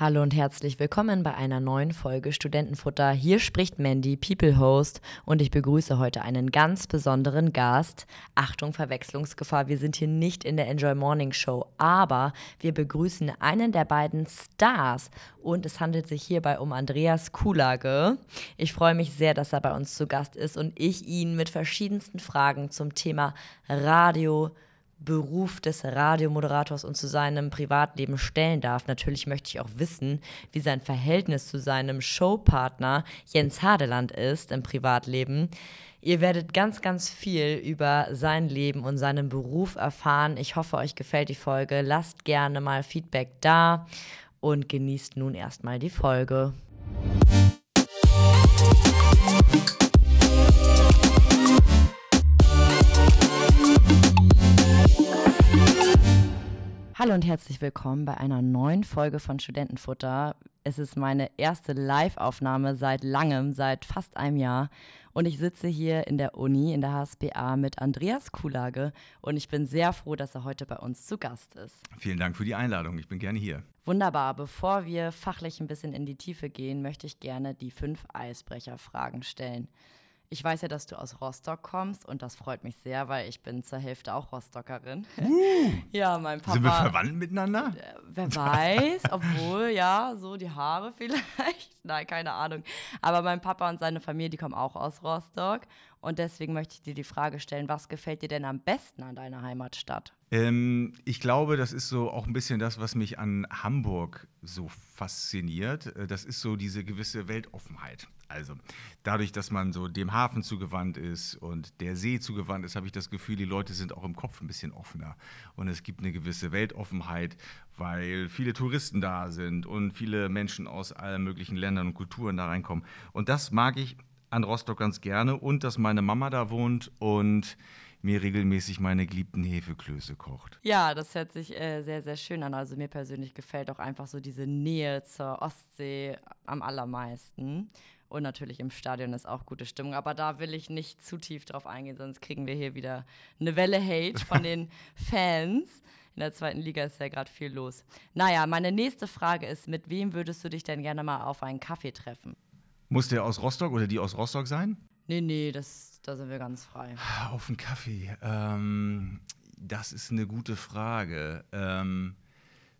Hallo und herzlich willkommen bei einer neuen Folge Studentenfutter. Hier spricht Mandy, People Host, und ich begrüße heute einen ganz besonderen Gast. Achtung, Verwechslungsgefahr, wir sind hier nicht in der Enjoy Morning Show, aber wir begrüßen einen der beiden Stars und es handelt sich hierbei um Andreas Kulage. Ich freue mich sehr, dass er bei uns zu Gast ist und ich ihn mit verschiedensten Fragen zum Thema Radio, Beruf des Radiomoderators und zu seinem Privatleben stellen darf. Natürlich möchte ich auch wissen, wie sein Verhältnis zu seinem Showpartner Jens Hadeland ist im Privatleben. Ihr werdet ganz, ganz viel über sein Leben und seinen Beruf erfahren. Ich hoffe, euch gefällt die Folge. Lasst gerne mal Feedback da und genießt nun erstmal die Folge. Hallo und herzlich willkommen bei einer neuen Folge von Studentenfutter. Es ist meine erste Live-Aufnahme seit langem, seit fast einem Jahr. Und ich sitze hier in der Uni, in der HSBA mit Andreas Kulage. Und ich bin sehr froh, dass er heute bei uns zu Gast ist. Vielen Dank für die Einladung. Ich bin gerne hier. Wunderbar. Bevor wir fachlich ein bisschen in die Tiefe gehen, möchte ich gerne die fünf Eisbrecher-Fragen stellen. Ich weiß ja, dass du aus Rostock kommst und das freut mich sehr, weil ich bin zur Hälfte auch Rostockerin. Uh, ja, mein Papa. Sind wir verwandt miteinander? Äh, wer weiß, obwohl, ja, so die Haare vielleicht. Nein, keine Ahnung. Aber mein Papa und seine Familie, die kommen auch aus Rostock. Und deswegen möchte ich dir die Frage stellen, was gefällt dir denn am besten an deiner Heimatstadt? Ähm, ich glaube, das ist so auch ein bisschen das, was mich an Hamburg so fasziniert. Äh, das ist so diese gewisse Weltoffenheit. Also dadurch, dass man so dem Hafen zugewandt ist und der See zugewandt ist, habe ich das Gefühl, die Leute sind auch im Kopf ein bisschen offener. Und es gibt eine gewisse Weltoffenheit, weil viele Touristen da sind und viele Menschen aus allen möglichen Ländern und Kulturen da reinkommen. Und das mag ich an Rostock ganz gerne und dass meine Mama da wohnt und mir regelmäßig meine geliebten Hefeklöße kocht. Ja, das hört sich äh, sehr, sehr schön an. Also mir persönlich gefällt auch einfach so diese Nähe zur Ostsee am allermeisten. Und natürlich im Stadion ist auch gute Stimmung. Aber da will ich nicht zu tief drauf eingehen, sonst kriegen wir hier wieder eine Welle Hate von den Fans. In der zweiten Liga ist ja gerade viel los. Naja, meine nächste Frage ist: Mit wem würdest du dich denn gerne mal auf einen Kaffee treffen? Muss der aus Rostock oder die aus Rostock sein? Nee, nee, das, da sind wir ganz frei. Auf einen Kaffee. Ähm, das ist eine gute Frage. Ähm,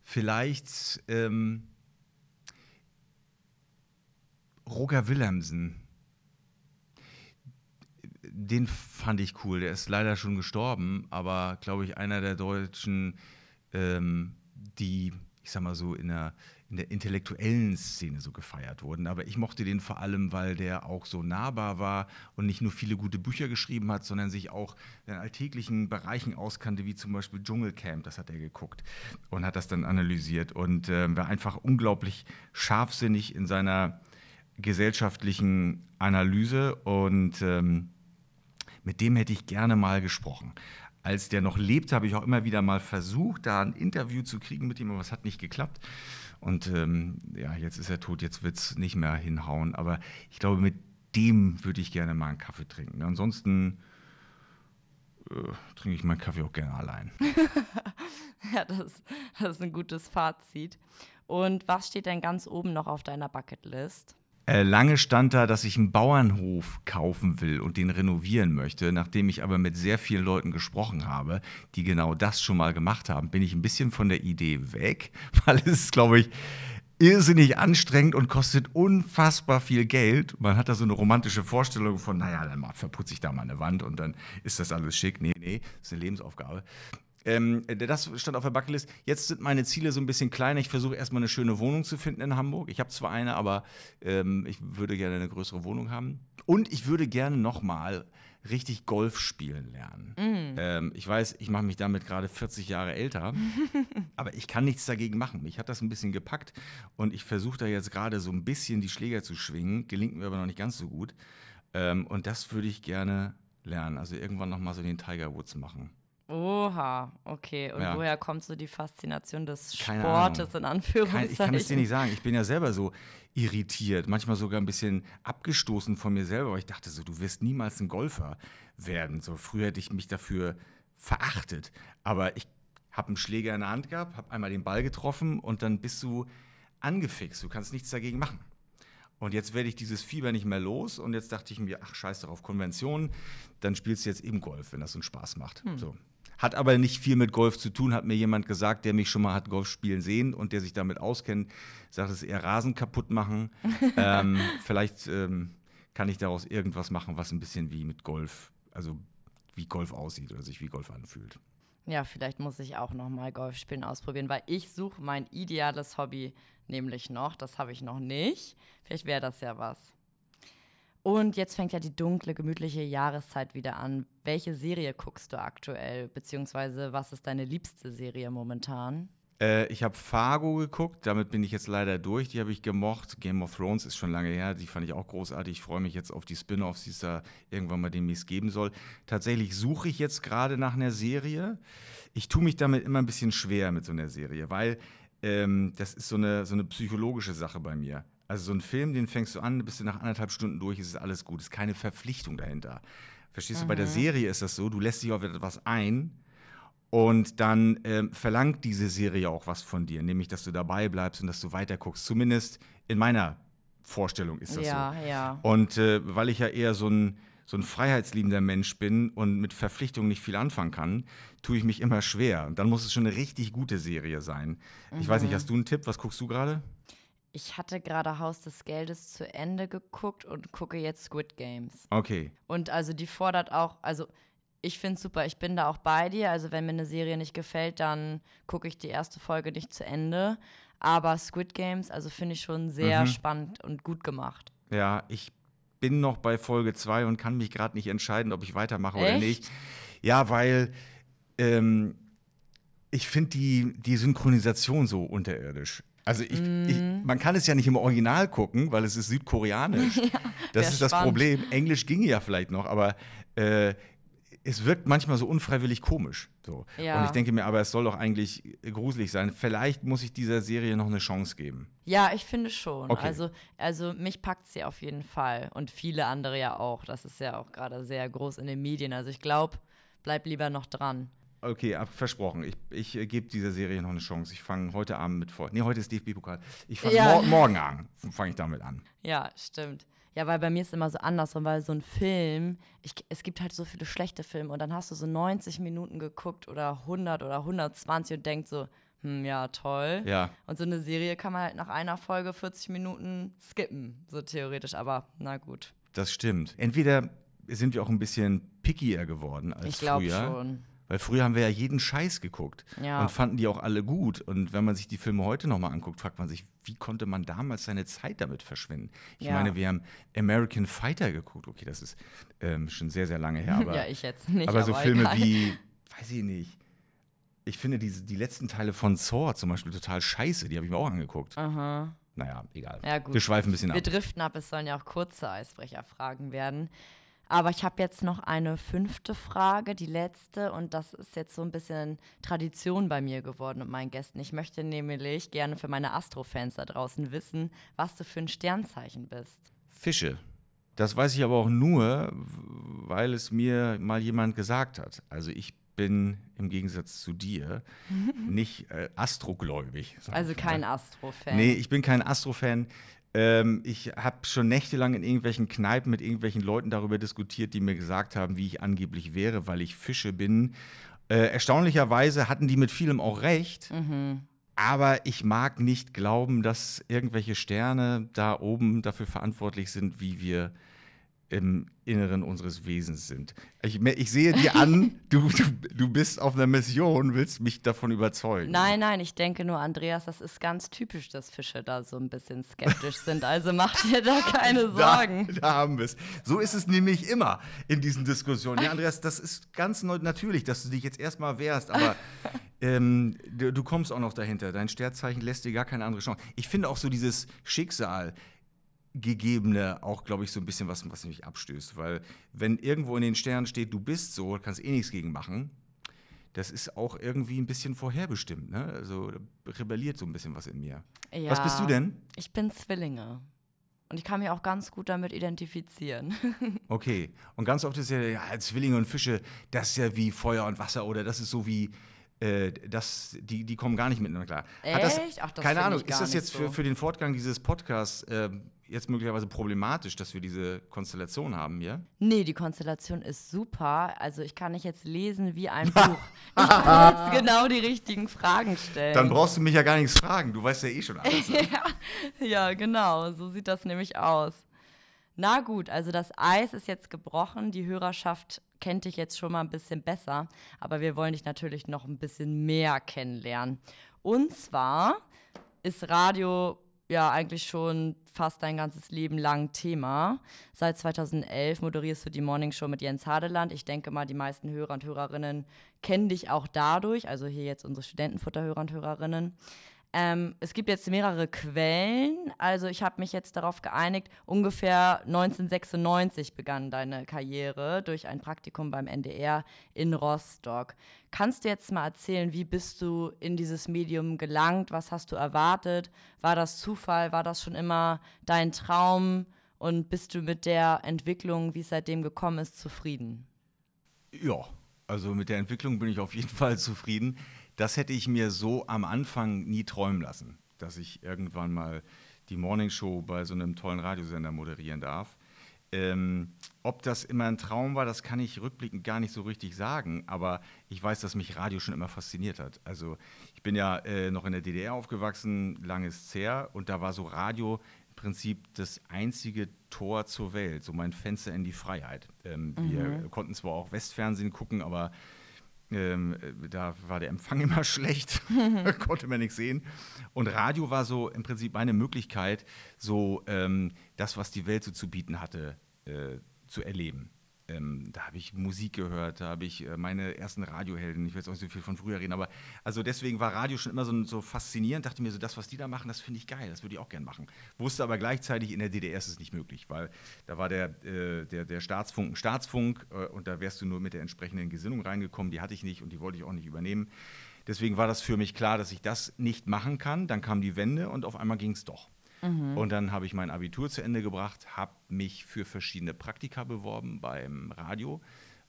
vielleicht ähm, Roger Willemsen. Den fand ich cool. Der ist leider schon gestorben, aber glaube ich einer der Deutschen, ähm, die, ich sag mal so, in der in der intellektuellen Szene so gefeiert wurden. Aber ich mochte den vor allem, weil der auch so nahbar war und nicht nur viele gute Bücher geschrieben hat, sondern sich auch in alltäglichen Bereichen auskannte, wie zum Beispiel Dschungelcamp. Das hat er geguckt und hat das dann analysiert und äh, war einfach unglaublich scharfsinnig in seiner gesellschaftlichen Analyse und ähm, mit dem hätte ich gerne mal gesprochen. Als der noch lebte, habe ich auch immer wieder mal versucht, da ein Interview zu kriegen mit ihm, aber es hat nicht geklappt. Und ähm, ja, jetzt ist er tot, jetzt wird es nicht mehr hinhauen. Aber ich glaube, mit dem würde ich gerne mal einen Kaffee trinken. Ansonsten äh, trinke ich meinen Kaffee auch gerne allein. ja, das, das ist ein gutes Fazit. Und was steht denn ganz oben noch auf deiner Bucketlist? Äh, lange stand da, dass ich einen Bauernhof kaufen will und den renovieren möchte. Nachdem ich aber mit sehr vielen Leuten gesprochen habe, die genau das schon mal gemacht haben, bin ich ein bisschen von der Idee weg, weil es glaube ich, irrsinnig anstrengend und kostet unfassbar viel Geld. Man hat da so eine romantische Vorstellung von, naja, dann verputze ich da mal eine Wand und dann ist das alles schick. Nee, nee, das ist eine Lebensaufgabe. Ähm, das stand auf der Bucketlist. Jetzt sind meine Ziele so ein bisschen kleiner. Ich versuche erstmal eine schöne Wohnung zu finden in Hamburg. Ich habe zwar eine, aber ähm, ich würde gerne eine größere Wohnung haben. Und ich würde gerne nochmal richtig Golf spielen lernen. Mm. Ähm, ich weiß, ich mache mich damit gerade 40 Jahre älter, aber ich kann nichts dagegen machen. Mich hat das ein bisschen gepackt und ich versuche da jetzt gerade so ein bisschen die Schläger zu schwingen. Gelingt mir aber noch nicht ganz so gut. Ähm, und das würde ich gerne lernen. Also irgendwann nochmal so den Tiger Woods machen. Oha, okay. Und ja. woher kommt so die Faszination des Keine Sportes Ahnung. in Anführungszeichen? Ich kann es dir nicht sagen. Ich bin ja selber so irritiert, manchmal sogar ein bisschen abgestoßen von mir selber. ich dachte so, du wirst niemals ein Golfer werden. So früher hätte ich mich dafür verachtet. Aber ich habe einen Schläger in der Hand gehabt, habe einmal den Ball getroffen und dann bist du angefixt. Du kannst nichts dagegen machen. Und jetzt werde ich dieses Fieber nicht mehr los. Und jetzt dachte ich mir, ach, scheiß darauf, Konvention, dann spielst du jetzt eben Golf, wenn das so einen Spaß macht. Hm. So. Hat aber nicht viel mit Golf zu tun, hat mir jemand gesagt, der mich schon mal hat Golf spielen sehen und der sich damit auskennt, sagt, es ist eher Rasen kaputt machen. ähm, vielleicht ähm, kann ich daraus irgendwas machen, was ein bisschen wie mit Golf, also wie Golf aussieht oder sich wie Golf anfühlt. Ja, vielleicht muss ich auch noch mal Golf spielen ausprobieren, weil ich suche mein ideales Hobby nämlich noch. Das habe ich noch nicht. Vielleicht wäre das ja was. Und jetzt fängt ja die dunkle, gemütliche Jahreszeit wieder an. Welche Serie guckst du aktuell? Beziehungsweise was ist deine liebste Serie momentan? Äh, ich habe Fargo geguckt, damit bin ich jetzt leider durch. Die habe ich gemocht. Game of Thrones ist schon lange her, die fand ich auch großartig. Ich freue mich jetzt auf die Spin-offs, die es da irgendwann mal demnächst geben soll. Tatsächlich suche ich jetzt gerade nach einer Serie. Ich tue mich damit immer ein bisschen schwer mit so einer Serie, weil ähm, das ist so eine, so eine psychologische Sache bei mir. Also so ein Film, den fängst du an, bist du nach anderthalb Stunden durch, ist alles gut. Ist keine Verpflichtung dahinter. Verstehst mhm. du? Bei der mhm. Serie ist das so, du lässt dich auf etwas ein und dann ähm, verlangt diese Serie auch was von dir, nämlich dass du dabei bleibst und dass du weiterguckst. Zumindest in meiner Vorstellung ist das ja, so. Ja. Und äh, weil ich ja eher so ein, so ein freiheitsliebender Mensch bin und mit Verpflichtungen nicht viel anfangen kann, tue ich mich immer schwer. Und dann muss es schon eine richtig gute Serie sein. Mhm. Ich weiß nicht, mhm. hast du einen Tipp? Was guckst du gerade? Ich hatte gerade Haus des Geldes zu Ende geguckt und gucke jetzt Squid Games. Okay. Und also die fordert auch, also ich finde es super. Ich bin da auch bei dir. Also, wenn mir eine Serie nicht gefällt, dann gucke ich die erste Folge nicht zu Ende. Aber Squid Games, also finde ich schon sehr mhm. spannend und gut gemacht. Ja, ich bin noch bei Folge 2 und kann mich gerade nicht entscheiden, ob ich weitermache Echt? oder nicht. Ja, weil ähm, ich finde die, die Synchronisation so unterirdisch. Also ich, mm. ich, mhm. man kann es ja nicht im Original gucken, weil es ist südkoreanisch. ja, das ist spannend. das Problem. Englisch ginge ja vielleicht noch, aber äh, es wirkt manchmal so unfreiwillig komisch. So. Ja. Und ich denke mir, aber es soll doch eigentlich gruselig sein. Vielleicht muss ich dieser Serie noch eine Chance geben. Ja, ich finde schon. Okay. Also, also mich packt sie auf jeden Fall. Und viele andere ja auch. Das ist ja auch gerade sehr groß in den Medien. Also ich glaube, bleib lieber noch dran. Okay, ab, versprochen. Ich, ich äh, gebe dieser Serie noch eine Chance. Ich fange heute Abend mit vor. Nee, heute ist DFB-Pokal. Ich fange ja. mor morgen an. Fange ich damit an. Ja, stimmt. Ja, weil bei mir ist es immer so andersrum, weil so ein Film, ich, es gibt halt so viele schlechte Filme und dann hast du so 90 Minuten geguckt oder 100 oder 120 und denkst so, hm, ja, toll. Ja. Und so eine Serie kann man halt nach einer Folge 40 Minuten skippen, so theoretisch, aber na gut. Das stimmt. Entweder sind wir auch ein bisschen pickier geworden als ich früher. Ich glaube schon. Weil früher haben wir ja jeden Scheiß geguckt ja. und fanden die auch alle gut. Und wenn man sich die Filme heute nochmal anguckt, fragt man sich, wie konnte man damals seine Zeit damit verschwenden? Ich ja. meine, wir haben American Fighter geguckt. Okay, das ist ähm, schon sehr, sehr lange her. Aber, ja, ich jetzt nicht. Aber so aber Filme egal. wie, weiß ich nicht. Ich finde diese, die letzten Teile von Saw zum Beispiel total scheiße. Die habe ich mir auch angeguckt. Aha. Naja, egal. Ja. Wir schweifen ein bisschen ab. Wir driften ab. Es sollen ja auch kurze Eisbrecherfragen werden. Aber ich habe jetzt noch eine fünfte Frage, die letzte, und das ist jetzt so ein bisschen Tradition bei mir geworden und meinen Gästen. Ich möchte nämlich gerne für meine Astrofans da draußen wissen, was du für ein Sternzeichen bist. Fische. Das weiß ich aber auch nur, weil es mir mal jemand gesagt hat. Also ich bin im Gegensatz zu dir nicht äh, astrogläubig. Also kein Astro-Fan. Nee, ich bin kein Astro-Fan. Ähm, ich habe schon nächtelang in irgendwelchen Kneipen mit irgendwelchen Leuten darüber diskutiert, die mir gesagt haben, wie ich angeblich wäre, weil ich Fische bin. Äh, erstaunlicherweise hatten die mit vielem auch recht. Mhm. Aber ich mag nicht glauben, dass irgendwelche Sterne da oben dafür verantwortlich sind, wie wir im Inneren unseres Wesens sind. Ich, ich sehe dir an, du, du, du bist auf einer Mission, willst mich davon überzeugen. Nein, nein, ich denke nur, Andreas, das ist ganz typisch, dass Fische da so ein bisschen skeptisch sind. Also mach dir da keine Sorgen. Da, da haben wir es. So ist es nämlich immer in diesen Diskussionen. Ja, Andreas, das ist ganz natürlich, dass du dich jetzt erstmal wehrst, aber ähm, du, du kommst auch noch dahinter. Dein Sternzeichen lässt dir gar keine andere Chance. Ich finde auch so dieses Schicksal gegebene auch, glaube ich, so ein bisschen was, was mich abstößt. Weil wenn irgendwo in den Sternen steht, du bist so, kannst eh nichts gegen machen, das ist auch irgendwie ein bisschen vorherbestimmt. Ne? Also rebelliert so ein bisschen was in mir. Ja, was bist du denn? Ich bin Zwillinge. Und ich kann mich auch ganz gut damit identifizieren. okay. Und ganz oft ist ja, ja, Zwillinge und Fische, das ist ja wie Feuer und Wasser oder das ist so wie äh, das, die, die kommen gar nicht miteinander klar. Echt? Das, Ach, das keine Ahnung, ist das jetzt für, so. für den Fortgang dieses Podcasts äh, jetzt möglicherweise problematisch, dass wir diese Konstellation haben hier? Nee, die Konstellation ist super. Also ich kann nicht jetzt lesen wie ein Buch. Ich kann jetzt genau die richtigen Fragen stellen. Dann brauchst du mich ja gar nichts fragen, du weißt ja eh schon alles. Ja, genau, so sieht das nämlich aus. Na gut, also das Eis ist jetzt gebrochen, die Hörerschaft kennt dich jetzt schon mal ein bisschen besser, aber wir wollen dich natürlich noch ein bisschen mehr kennenlernen. Und zwar ist Radio ja eigentlich schon fast dein ganzes Leben lang Thema. Seit 2011 moderierst du die Morning Show mit Jens Hadeland. Ich denke mal, die meisten Hörer und Hörerinnen kennen dich auch dadurch, also hier jetzt unsere Studentenfutterhörer und Hörerinnen. Ähm, es gibt jetzt mehrere Quellen. Also ich habe mich jetzt darauf geeinigt, ungefähr 1996 begann deine Karriere durch ein Praktikum beim NDR in Rostock. Kannst du jetzt mal erzählen, wie bist du in dieses Medium gelangt? Was hast du erwartet? War das Zufall? War das schon immer dein Traum? Und bist du mit der Entwicklung, wie es seitdem gekommen ist, zufrieden? Ja, also mit der Entwicklung bin ich auf jeden Fall zufrieden. Das hätte ich mir so am Anfang nie träumen lassen, dass ich irgendwann mal die Morning Show bei so einem tollen Radiosender moderieren darf. Ähm, ob das immer ein Traum war, das kann ich rückblickend gar nicht so richtig sagen, aber ich weiß, dass mich Radio schon immer fasziniert hat. Also ich bin ja äh, noch in der DDR aufgewachsen, langes her, und da war so Radio im Prinzip das einzige Tor zur Welt, so mein Fenster in die Freiheit. Ähm, Wir konnten zwar auch Westfernsehen gucken, aber ähm, äh, da war der Empfang immer schlecht, konnte man nichts sehen. Und Radio war so im Prinzip meine Möglichkeit, so ähm, das, was die Welt so zu bieten hatte, äh, zu erleben. Ähm, da habe ich Musik gehört, da habe ich äh, meine ersten Radiohelden, ich will jetzt auch nicht so viel von früher reden, aber also deswegen war Radio schon immer so, so faszinierend, dachte mir so, das, was die da machen, das finde ich geil, das würde ich auch gern machen. Wusste aber gleichzeitig, in der DDR ist es nicht möglich, weil da war der, äh, der, der Staatsfunk ein Staatsfunk äh, und da wärst du nur mit der entsprechenden Gesinnung reingekommen, die hatte ich nicht und die wollte ich auch nicht übernehmen. Deswegen war das für mich klar, dass ich das nicht machen kann. Dann kam die Wende und auf einmal ging es doch. Und dann habe ich mein Abitur zu Ende gebracht, habe mich für verschiedene Praktika beworben beim Radio,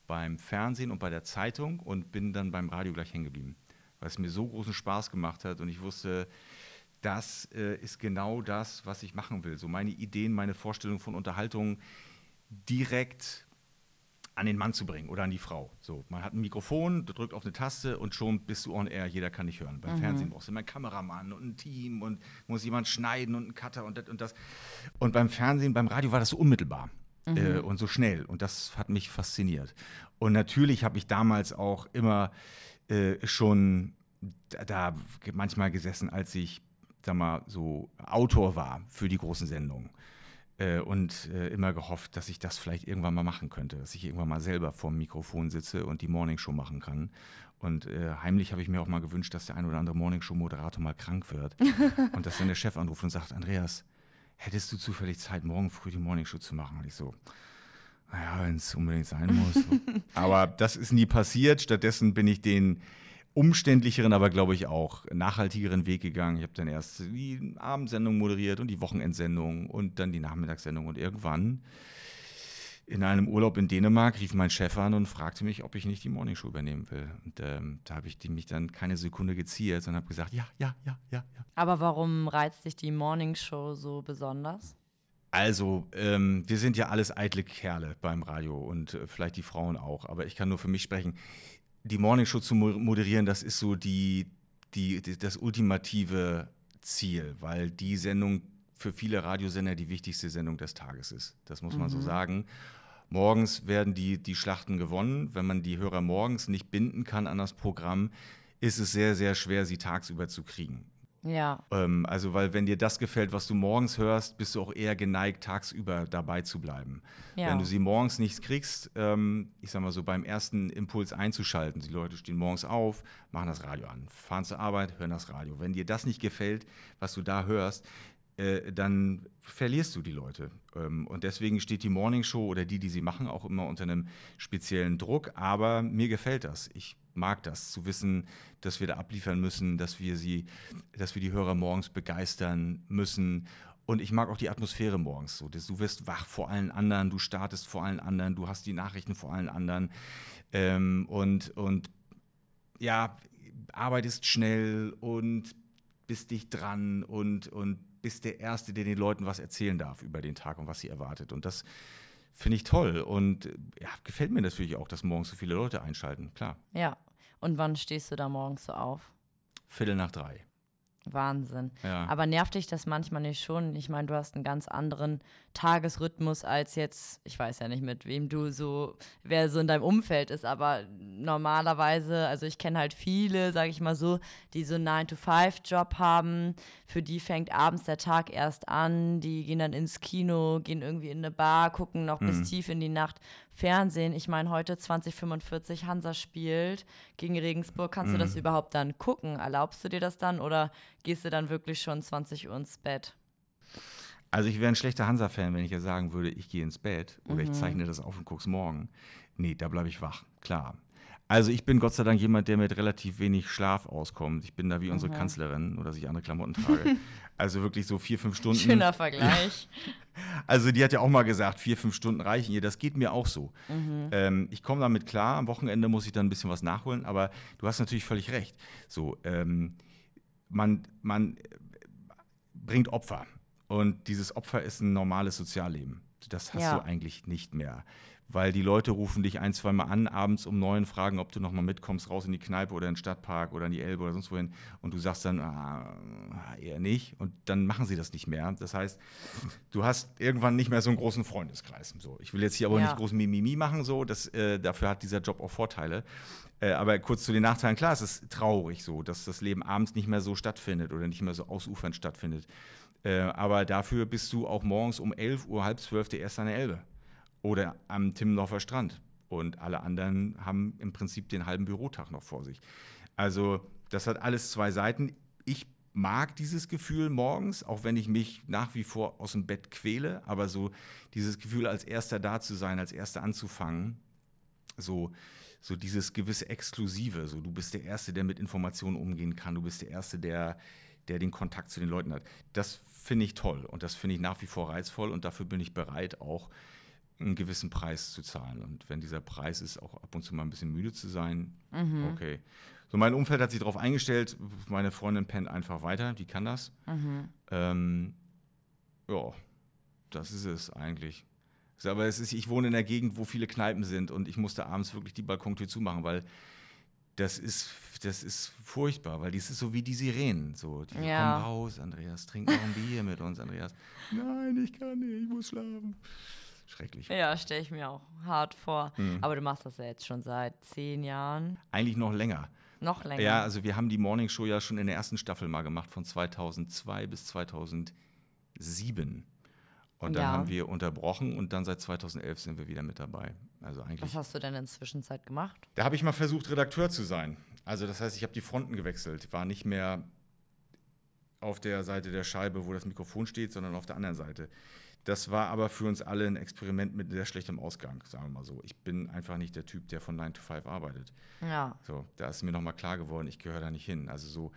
beim Fernsehen und bei der Zeitung und bin dann beim Radio gleich hängen geblieben, weil es mir so großen Spaß gemacht hat und ich wusste, das äh, ist genau das, was ich machen will. So meine Ideen, meine Vorstellung von Unterhaltung direkt an den Mann zu bringen oder an die Frau. So, man hat ein Mikrofon, du drückt auf eine Taste und schon bist du on air, jeder kann dich hören. Beim Fernsehen brauchst du immer einen Kameramann und ein Team und muss jemand schneiden und einen Cutter und das und das. Und beim Fernsehen, beim Radio war das so unmittelbar. Äh, und so schnell. Und das hat mich fasziniert. Und natürlich habe ich damals auch immer äh, schon da, da manchmal gesessen, als ich, sag mal, so Autor war für die großen Sendungen äh, und äh, immer gehofft, dass ich das vielleicht irgendwann mal machen könnte, dass ich irgendwann mal selber vorm Mikrofon sitze und die Morningshow machen kann. Und äh, heimlich habe ich mir auch mal gewünscht, dass der ein oder andere Morningshow-Moderator mal krank wird und dass dann der Chef anruft und sagt, Andreas, hättest du zufällig Zeit, morgen früh die Morningshow zu machen? Und ich so, naja, wenn es unbedingt sein muss. Aber das ist nie passiert. Stattdessen bin ich den umständlicheren, aber glaube ich auch nachhaltigeren Weg gegangen. Ich habe dann erst die Abendsendung moderiert und die Wochenendsendung und dann die Nachmittagssendung und irgendwann in einem Urlaub in Dänemark rief mein Chef an und fragte mich, ob ich nicht die Morningshow übernehmen will. Und ähm, da habe ich mich dann keine Sekunde geziert, sondern habe gesagt, ja, ja, ja, ja, ja. Aber warum reizt dich die Morning Show so besonders? Also, ähm, wir sind ja alles eitle Kerle beim Radio und äh, vielleicht die Frauen auch, aber ich kann nur für mich sprechen. Die Morningshow zu mo- moderieren, das ist so die, die, die, das ultimative Ziel, weil die Sendung für viele Radiosender die wichtigste Sendung des Tages ist. Das muss man so sagen. Morgens werden die, die Schlachten gewonnen. Wenn man die Hörer morgens nicht binden kann an das Programm, ist es sehr, sehr schwer, sie tagsüber zu kriegen. Ja, Ähm, also, weil wenn dir das gefällt, was du morgens hörst, bist du auch eher geneigt, tagsüber dabei zu bleiben. Ja. Wenn du sie morgens nicht kriegst, ähm, ich sag mal so, beim ersten Impuls einzuschalten, die Leute stehen morgens auf, machen das Radio an, fahren zur Arbeit, hören das Radio. Wenn dir das nicht gefällt, was du da hörst, äh, dann verlierst du die Leute. Ähm, und deswegen steht die Morning Show oder die, die sie machen, auch immer unter einem speziellen Druck. Aber mir gefällt das. Ich mag das, zu wissen, dass wir da abliefern müssen, dass wir sie, dass wir die Hörer morgens begeistern müssen. Und ich mag auch die Atmosphäre morgens so. Du wirst wach vor allen anderen, du startest vor allen anderen, du hast die Nachrichten vor allen anderen. Ähm, und, und ja, arbeitest schnell und bist dicht dran und, und bist der Erste, der den Leuten was erzählen darf über den Tag und was sie erwartet. Und das finde ich toll. Und ja, gefällt mir natürlich auch, dass morgens so viele Leute einschalten, klar. Ja. Und wann stehst du da morgens so auf? Viertel nach drei. Wahnsinn. Ja. Aber nervt dich das manchmal nicht schon? Ich meine, du hast einen ganz anderen Tagesrhythmus als jetzt, ich weiß ja nicht, mit wem du so, wer so in deinem Umfeld ist, aber normalerweise, also ich kenne halt viele, sage ich mal so, die so einen 9-to-5-Job haben. Für die fängt abends der Tag erst an, die gehen dann ins Kino, gehen irgendwie in eine Bar, gucken noch bis tief in die Nacht Fernsehen. Ich meine, heute 2045 Hansa spielt gegen Regensburg. Kannst du das überhaupt dann gucken? Erlaubst du dir das dann oder gehst du dann wirklich schon 20 Uhr ins Bett? Also ich wäre ein schlechter Hansa-Fan, wenn ich ja sagen würde, ich gehe ins Bett oder ich zeichne das auf und guck's morgen. Nee, da bleibe ich wach, klar. Also ich bin Gott sei Dank jemand, der mit relativ wenig Schlaf auskommt. Ich bin da wie unsere Kanzlerin, nur dass ich andere Klamotten trage. also wirklich so vier, fünf Stunden. Schöner Vergleich. Also die hat ja auch mal gesagt, vier, fünf Stunden reichen ihr. Das geht mir auch so. Ähm, ich komme damit klar. Am Wochenende muss ich dann ein bisschen was nachholen. Aber du hast natürlich völlig recht. So, ähm, man, man äh, bringt Opfer. Und dieses Opfer ist ein normales Sozialleben. Das hast Ja. du eigentlich nicht mehr. Weil die Leute rufen dich ein, zwei Mal an, abends um neun, fragen, ob du noch mal mitkommst, raus in die Kneipe oder in den Stadtpark oder in die Elbe oder sonst wohin. Und du sagst dann, ah, eher nicht. Und dann machen sie das nicht mehr. Das heißt, du hast irgendwann nicht mehr so einen großen Freundeskreis. So, ich will jetzt hier aber Ja. nicht groß Mimimi machen, so. Das, äh, dafür hat dieser Job auch Vorteile. Äh, aber kurz zu den Nachteilen. Klar, es ist traurig so, dass das Leben abends nicht mehr so stattfindet oder nicht mehr so ausufernd stattfindet. Äh, aber dafür bist du auch morgens um 11 Uhr, halb zwölf der Erste an der Elbe. Oder am Timmendorfer Strand. Und alle anderen haben im Prinzip den halben Bürotag noch vor sich. Also, das hat alles zwei Seiten. Ich mag dieses Gefühl morgens, auch wenn ich mich nach wie vor aus dem Bett quäle. Aber so dieses Gefühl, als Erster da zu sein, als Erster anzufangen, so, so dieses gewisse Exklusive. So, du bist der Erste, der mit Informationen umgehen kann. Du bist der Erste, der, der den Kontakt zu den Leuten hat. Das finde ich toll und das finde ich nach wie vor reizvoll und dafür bin ich bereit, auch einen gewissen Preis zu zahlen. Und wenn dieser Preis ist, auch ab und zu mal ein bisschen müde zu sein, okay. So, mein Umfeld hat sich darauf eingestellt. Meine Freundin pennt einfach weiter, die kann das. Ähm, ja, das ist es eigentlich. Aber es ist, ich wohne in der Gegend, wo viele Kneipen sind und ich musste abends wirklich die Balkontür zumachen, weil das ist, das ist furchtbar, weil dies ist so wie die Sirenen. So, die Ja. kommen raus, Andreas, trink noch ein Bier mit uns, Andreas. Nein, ich kann nicht, ich muss schlafen. Schrecklich. Ja, stelle ich mir auch hart vor. Mhm. Aber du machst das ja jetzt schon seit zehn Jahren. Eigentlich noch länger. Noch länger. Ja, also wir haben die Morning Show ja schon in der ersten Staffel mal gemacht, von 2002 bis 2007. Und dann Ja. haben wir unterbrochen und dann seit 2011 sind wir wieder mit dabei. Also eigentlich. Was hast du denn in der Zwischenzeit gemacht? Da habe ich mal versucht, Redakteur zu sein. Also das heißt, ich habe die Fronten gewechselt, war nicht mehr auf der Seite der Scheibe, wo das Mikrofon steht, sondern auf der anderen Seite. Das war aber für uns alle ein Experiment mit sehr schlechtem Ausgang, sagen wir mal so. Ich bin einfach nicht der Typ, der von 9 to 5 arbeitet. Ja. So, da ist mir nochmal klar geworden, ich gehöre da nicht hin. Also so,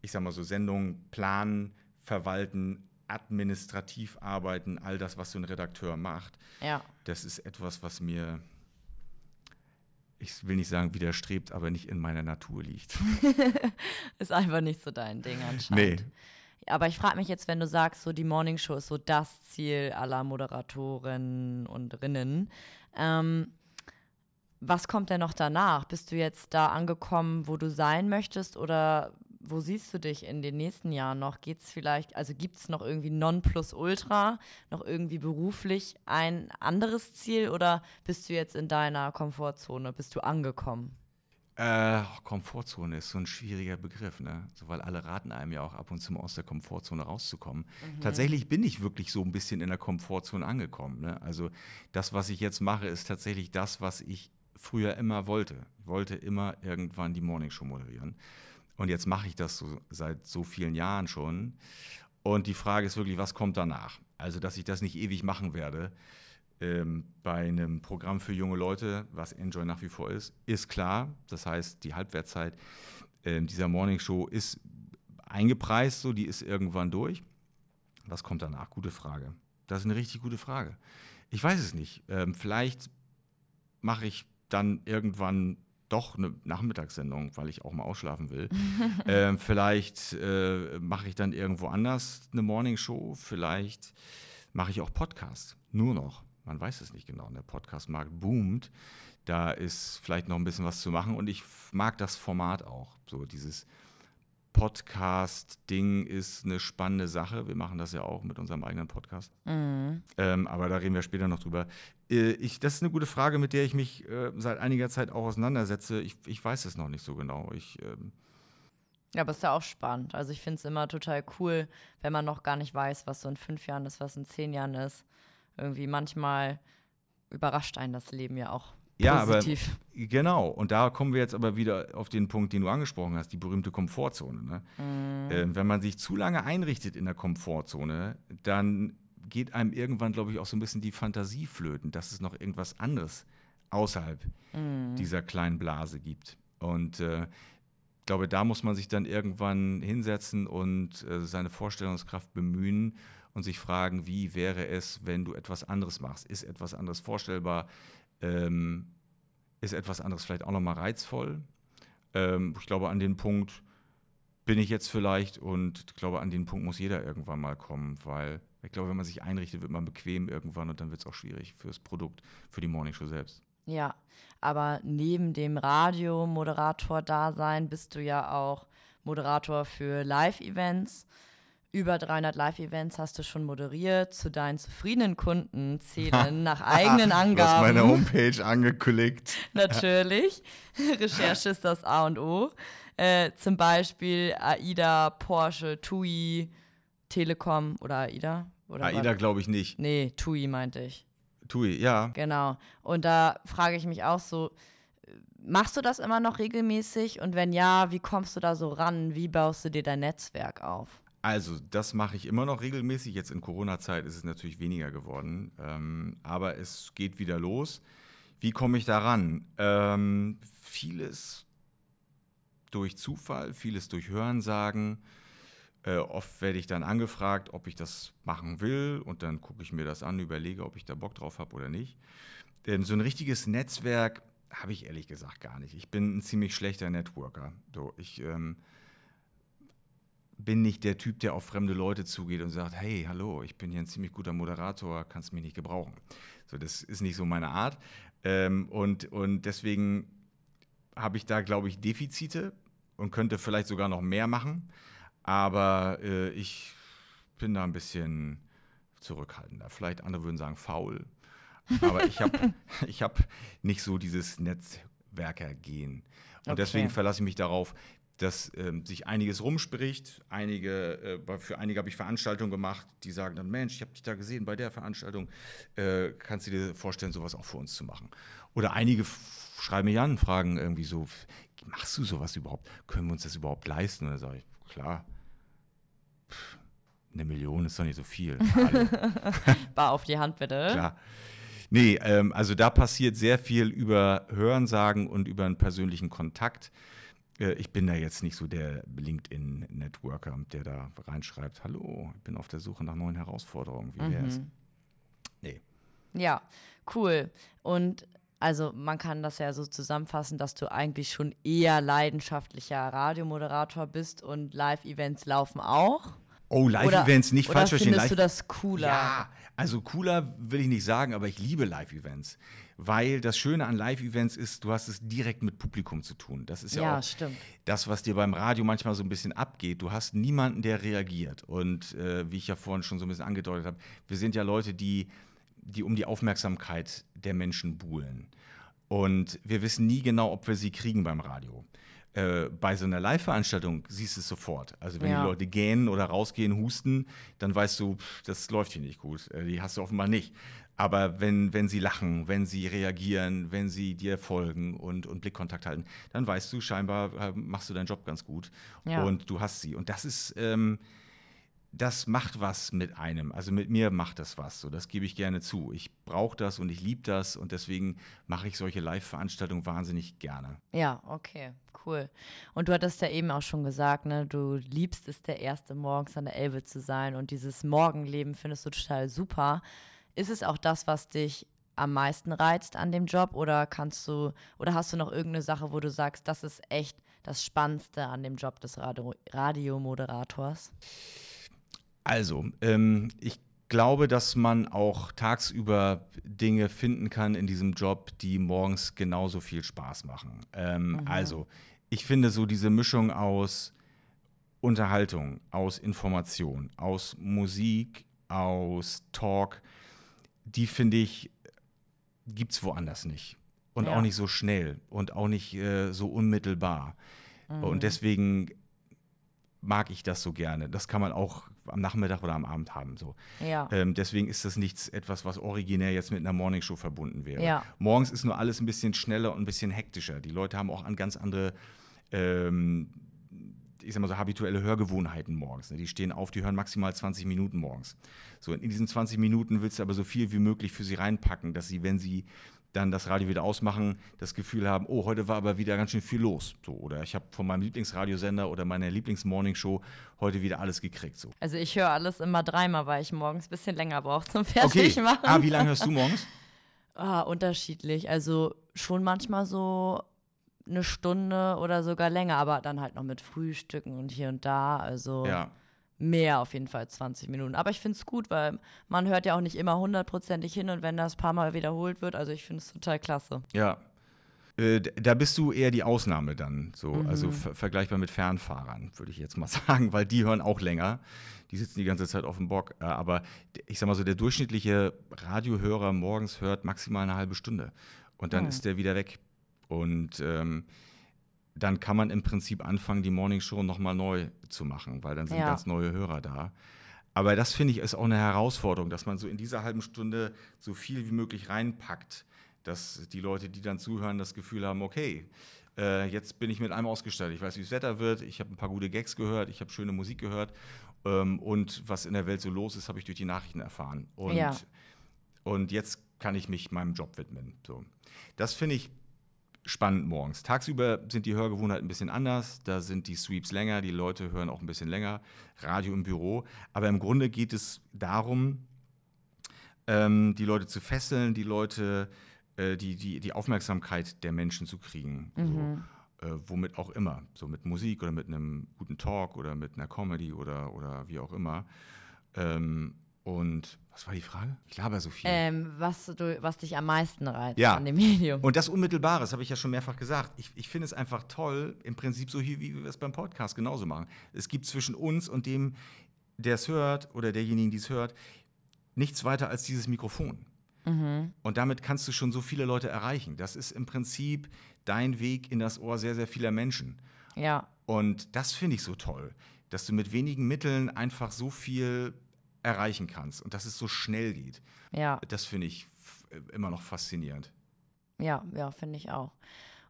ich sag mal so, Sendungen planen, verwalten, administrativ arbeiten, all das, was so ein Redakteur macht, Ja. das ist etwas, was mir, ich will nicht sagen widerstrebt, aber nicht in meiner Natur liegt. Ist einfach nicht so dein Ding anscheinend. Nee. Aber ich frage mich jetzt, wenn du sagst, so die Morning Show ist so das Ziel aller Moderatoren und Rinnen. Ähm, was kommt denn noch danach? Bist du jetzt da angekommen, wo du sein möchtest oder wo siehst du dich in den nächsten Jahren noch? Geht's vielleicht, also gibt es noch irgendwie Nonplusultra, noch irgendwie beruflich ein anderes Ziel oder bist du jetzt in deiner Komfortzone? Bist du angekommen? Äh, Komfortzone ist so ein schwieriger Begriff, ne? So, weil alle raten einem ja auch ab und zu mal aus der Komfortzone rauszukommen. Tatsächlich bin ich wirklich so ein bisschen in der Komfortzone angekommen. Ne? Also das, was ich jetzt mache, ist tatsächlich das, was ich früher immer wollte. Ich wollte immer irgendwann die Morningshow moderieren. Und jetzt mache ich das so seit so vielen Jahren schon. Und die Frage ist wirklich, was kommt danach? Also, dass ich das nicht ewig machen werde, ähm, bei einem Programm für junge Leute, was Enjoy nach wie vor ist, ist klar. Das heißt, die Halbwertzeit ähm, dieser Morning Show ist eingepreist, so die ist irgendwann durch. Was kommt danach? Gute Frage. Das ist eine richtig gute Frage. Ich weiß es nicht. Ähm, vielleicht mache ich dann irgendwann doch eine Nachmittagssendung, weil ich auch mal ausschlafen will. ähm, vielleicht äh, mache ich dann irgendwo anders eine Morningshow. Vielleicht mache ich auch Podcast. Nur noch. Man weiß es nicht genau. Der Podcast-Markt boomt. Da ist vielleicht noch ein bisschen was zu machen. Und ich mag das Format auch. So dieses Podcast-Ding ist eine spannende Sache. Wir machen das ja auch mit unserem eigenen Podcast. Mhm. Ähm, aber da reden wir später noch drüber. Äh, ich, das ist eine gute Frage, mit der ich mich äh, seit einiger Zeit auch auseinandersetze. Ich, ich weiß es noch nicht so genau. Ich, ähm ja, aber es ist ja auch spannend. Also ich finde es immer total cool, wenn man noch gar nicht weiß, was so in fünf Jahren ist, was in zehn Jahren ist. Irgendwie manchmal überrascht einen das Leben ja auch ja, Positiv. aber genau. Und da kommen wir jetzt aber wieder auf den Punkt, den du angesprochen hast, die berühmte Komfortzone. Ne? Mhm. Äh, wenn man sich zu lange einrichtet in der Komfortzone, dann geht einem irgendwann, glaube ich, auch so ein bisschen die Fantasie flöten, dass es noch irgendwas anderes außerhalb mhm. dieser kleinen Blase gibt. Und äh, ich glaube, da muss man sich dann irgendwann hinsetzen und äh, seine Vorstellungskraft bemühen und sich fragen, wie wäre es, wenn du etwas anderes machst? Ist etwas anderes vorstellbar? ähm, ist etwas anderes vielleicht auch nochmal reizvoll. Ähm, ich glaube, an den Punkt bin ich jetzt vielleicht und ich glaube, an den Punkt muss jeder irgendwann mal kommen, weil ich glaube, wenn man sich einrichtet, wird man bequem irgendwann und dann wird es auch schwierig fürs Produkt, für die Morningshow selbst. Ja, aber neben dem Radio-Moderator-Dasein bist du ja auch Moderator für Live-Events. Über 300 Live-Events hast du schon moderiert. Zu deinen zufriedenen Kunden zählen nach eigenen Angaben. Du hast meine Homepage angeklickt. Natürlich. Recherche ist das A und O. Äh, zum Beispiel AIDA, Porsche, TUI, Telekom oder AIDA. Oder AIDA glaube ich nicht. Nee, TUI meinte ich. TUI, ja. Genau. Und da frage ich mich auch so, machst du das immer noch regelmäßig? Und wenn ja, wie kommst du da so ran? Wie baust du dir dein Netzwerk auf? Also, das mache ich immer noch regelmäßig. Jetzt in Corona-Zeit ist es natürlich weniger geworden. Ähm, aber es geht wieder los. Wie komme ich daran? Ähm, vieles durch Zufall, vieles durch Hörensagen. Äh, oft werde ich dann angefragt, ob ich das machen will. Und dann gucke ich mir das an, überlege, ob ich da Bock drauf habe oder nicht. Denn so ein richtiges Netzwerk habe ich ehrlich gesagt gar nicht. Ich bin ein ziemlich schlechter Networker. So, ich. Ähm, bin nicht der Typ, der auf fremde Leute zugeht und sagt, hey, hallo, ich bin hier ein ziemlich guter Moderator, kannst mich nicht gebrauchen. So, das ist nicht so meine Art. Ähm, und, und deswegen habe ich da, glaube ich, Defizite und könnte vielleicht sogar noch mehr machen. Aber äh, ich bin da ein bisschen zurückhaltender. Vielleicht andere würden sagen faul. Aber ich habe ich hab nicht so dieses Netzwerkergehen. Und okay. deswegen verlasse ich mich darauf, dass ähm, sich einiges rumspricht. Einige, äh, für einige habe ich Veranstaltungen gemacht, die sagen dann, Mensch, ich habe dich da gesehen bei der Veranstaltung, äh, kannst du dir vorstellen, sowas auch für uns zu machen? Oder einige schreiben mich an und fragen irgendwie so, machst du sowas überhaupt? Können wir uns das überhaupt leisten? Und dann sage ich, klar, Pff, eine Million ist doch nicht so viel. Bar auf die Hand bitte. Klar. Nee, ähm, also da passiert sehr viel über Hörensagen und über einen persönlichen Kontakt. Äh, ich bin da jetzt nicht so der LinkedIn-Networker, der da reinschreibt, hallo, ich bin auf der Suche nach neuen Herausforderungen. Wie wär's? Mhm. Nee. Ja, cool. Und also man kann das ja so zusammenfassen, dass du eigentlich schon eher leidenschaftlicher Radiomoderator bist und Live-Events laufen auch. Oh, Live-Events, nicht falsch verstehen. Findest du das cooler? Ja, also cooler will ich nicht sagen, aber ich liebe Live-Events. Weil das Schöne an Live-Events ist, du hast es direkt mit Publikum zu tun. Das ist ja, ja auch stimmt. das, was dir beim Radio manchmal so ein bisschen abgeht. Du hast niemanden, der reagiert. Und äh, wie ich ja vorhin schon so ein bisschen angedeutet habe, wir sind ja Leute, die, die um die Aufmerksamkeit der Menschen buhlen. Und wir wissen nie genau, ob wir sie kriegen beim Radio. Äh, bei so einer Live-Veranstaltung siehst du es sofort. Also wenn ja. die Leute gähnen oder rausgehen, husten, dann weißt du, pff, das läuft hier nicht gut. Äh, die hast du offenbar nicht. Aber wenn, wenn sie lachen, wenn sie reagieren, wenn sie dir folgen und, und Blickkontakt halten, dann weißt du, scheinbar äh, machst du deinen Job ganz gut ja. und du hast sie. Und das ist, ähm, das macht was mit einem. Also mit mir macht das was. So, das gebe ich gerne zu. Ich brauche das und ich liebe das und deswegen mache ich solche Live-Veranstaltungen wahnsinnig gerne. Ja, okay, cool. Und du hattest ja eben auch schon gesagt, ne, du liebst es, der erste morgens an der Elbe zu sein und dieses Morgenleben findest du total super. Ist es auch das, was dich am meisten reizt an dem Job oder kannst du oder hast du noch irgendeine Sache, wo du sagst, das ist echt das Spannendste an dem Job des Radio Radiomoderators? Also, ähm, ich glaube, dass man auch tagsüber Dinge finden kann in diesem Job, die morgens genauso viel Spaß machen. Ähm, mhm. Also, ich finde so diese Mischung aus Unterhaltung, aus Information, aus Musik, aus Talk, die finde ich, gibt es woanders nicht. Und ja. auch nicht so schnell und auch nicht äh, so unmittelbar. Mhm. Und deswegen mag ich das so gerne. Das kann man auch am Nachmittag oder am Abend haben. So. Ja. Ähm, deswegen ist das nichts etwas, was originär jetzt mit einer Morningshow verbunden wäre. Ja. Morgens ist nur alles ein bisschen schneller und ein bisschen hektischer. Die Leute haben auch an ganz andere ähm, ich sag mal so, habituelle Hörgewohnheiten morgens. Ne? Die stehen auf, die hören maximal 20 Minuten morgens. So, in diesen 20 Minuten willst du aber so viel wie möglich für sie reinpacken, dass sie, wenn sie dann das Radio wieder ausmachen, das Gefühl haben, oh, heute war aber wieder ganz schön viel los. So, oder ich habe von meinem Lieblingsradiosender oder meiner Lieblingsmorningshow heute wieder alles gekriegt. So. Also ich höre alles immer dreimal, weil ich morgens ein bisschen länger brauche zum Fertigmachen. Okay. Ah, wie lange hörst du morgens? ah, unterschiedlich. Also schon manchmal so eine Stunde oder sogar länger, aber dann halt noch mit Frühstücken und hier und da. Also ja. Mehr auf jeden Fall 20 Minuten. Aber ich finde es gut, weil man hört ja auch nicht immer hundertprozentig hin und wenn das ein paar Mal wiederholt wird, also ich finde es total klasse. Ja. Äh, da bist du eher die Ausnahme dann, so, mhm. also ver vergleichbar mit Fernfahrern, würde ich jetzt mal sagen, weil die hören auch länger. Die sitzen die ganze Zeit auf dem Bock. Äh, aber ich sag mal so, der durchschnittliche Radiohörer morgens hört maximal eine halbe Stunde. Und dann mhm. ist der wieder weg. Und ähm, dann kann man im Prinzip anfangen, die Morning Show nochmal neu zu machen, weil dann sind ja. ganz neue Hörer da. Aber das finde ich ist auch eine Herausforderung, dass man so in dieser halben Stunde so viel wie möglich reinpackt, dass die Leute, die dann zuhören, das Gefühl haben, okay, äh, jetzt bin ich mit allem ausgestattet. Ich weiß, wie das Wetter wird, ich habe ein paar gute Gags gehört, ich habe schöne Musik gehört ähm, und was in der Welt so los ist, habe ich durch die Nachrichten erfahren. Und, ja. und jetzt kann ich mich meinem Job widmen. So. Das finde ich spannend morgens. Tagsüber sind die Hörgewohnheiten ein bisschen anders. Da sind die Sweeps länger, die Leute hören auch ein bisschen länger. Radio im Büro. Aber im Grunde geht es darum, ähm, die Leute zu fesseln, die Leute, äh, die, die, die Aufmerksamkeit der Menschen zu kriegen. Mhm. So, äh, womit auch immer. So mit Musik oder mit einem guten Talk oder mit einer Comedy oder, oder wie auch immer. Ähm, und was war die Frage? Ich laber so viel. Ähm, was, du, was dich am meisten reizt ja. an dem Medium. Und das Unmittelbare, das habe ich ja schon mehrfach gesagt. Ich, ich finde es einfach toll, im Prinzip so hier, wie wir es beim Podcast genauso machen. Es gibt zwischen uns und dem, der es hört oder derjenigen, die es hört, nichts weiter als dieses Mikrofon. Mhm. Und damit kannst du schon so viele Leute erreichen. Das ist im Prinzip dein Weg in das Ohr sehr, sehr vieler Menschen. Ja. Und das finde ich so toll, dass du mit wenigen Mitteln einfach so viel erreichen kannst und dass es so schnell geht. Ja. Das finde ich immer noch faszinierend. Ja, ja, finde ich auch.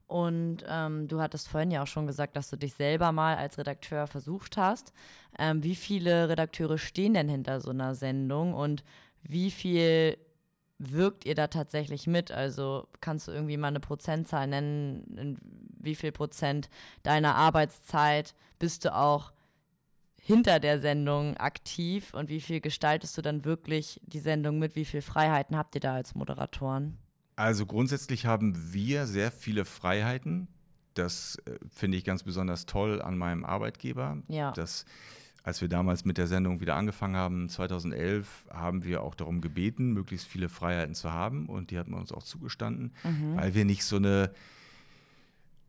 Und ähm, du hattest vorhin ja auch schon gesagt, dass du dich selber mal als Redakteur versucht hast. Ähm, wie viele Redakteure stehen denn hinter so einer Sendung und wie viel wirkt ihr da tatsächlich mit? Also kannst du irgendwie mal eine Prozentzahl nennen, wie viel Prozent deiner Arbeitszeit bist du auch hinter der Sendung aktiv und wie viel gestaltest du dann wirklich die Sendung mit? Wie viele Freiheiten habt ihr da als Moderatoren? Also grundsätzlich haben wir sehr viele Freiheiten. Das äh, finde ich ganz besonders toll an meinem Arbeitgeber. Ja. Das, als wir damals mit der Sendung wieder angefangen haben, 2011, haben wir auch darum gebeten, möglichst viele Freiheiten zu haben. Und die hat man uns auch zugestanden, mhm. weil wir nicht so eine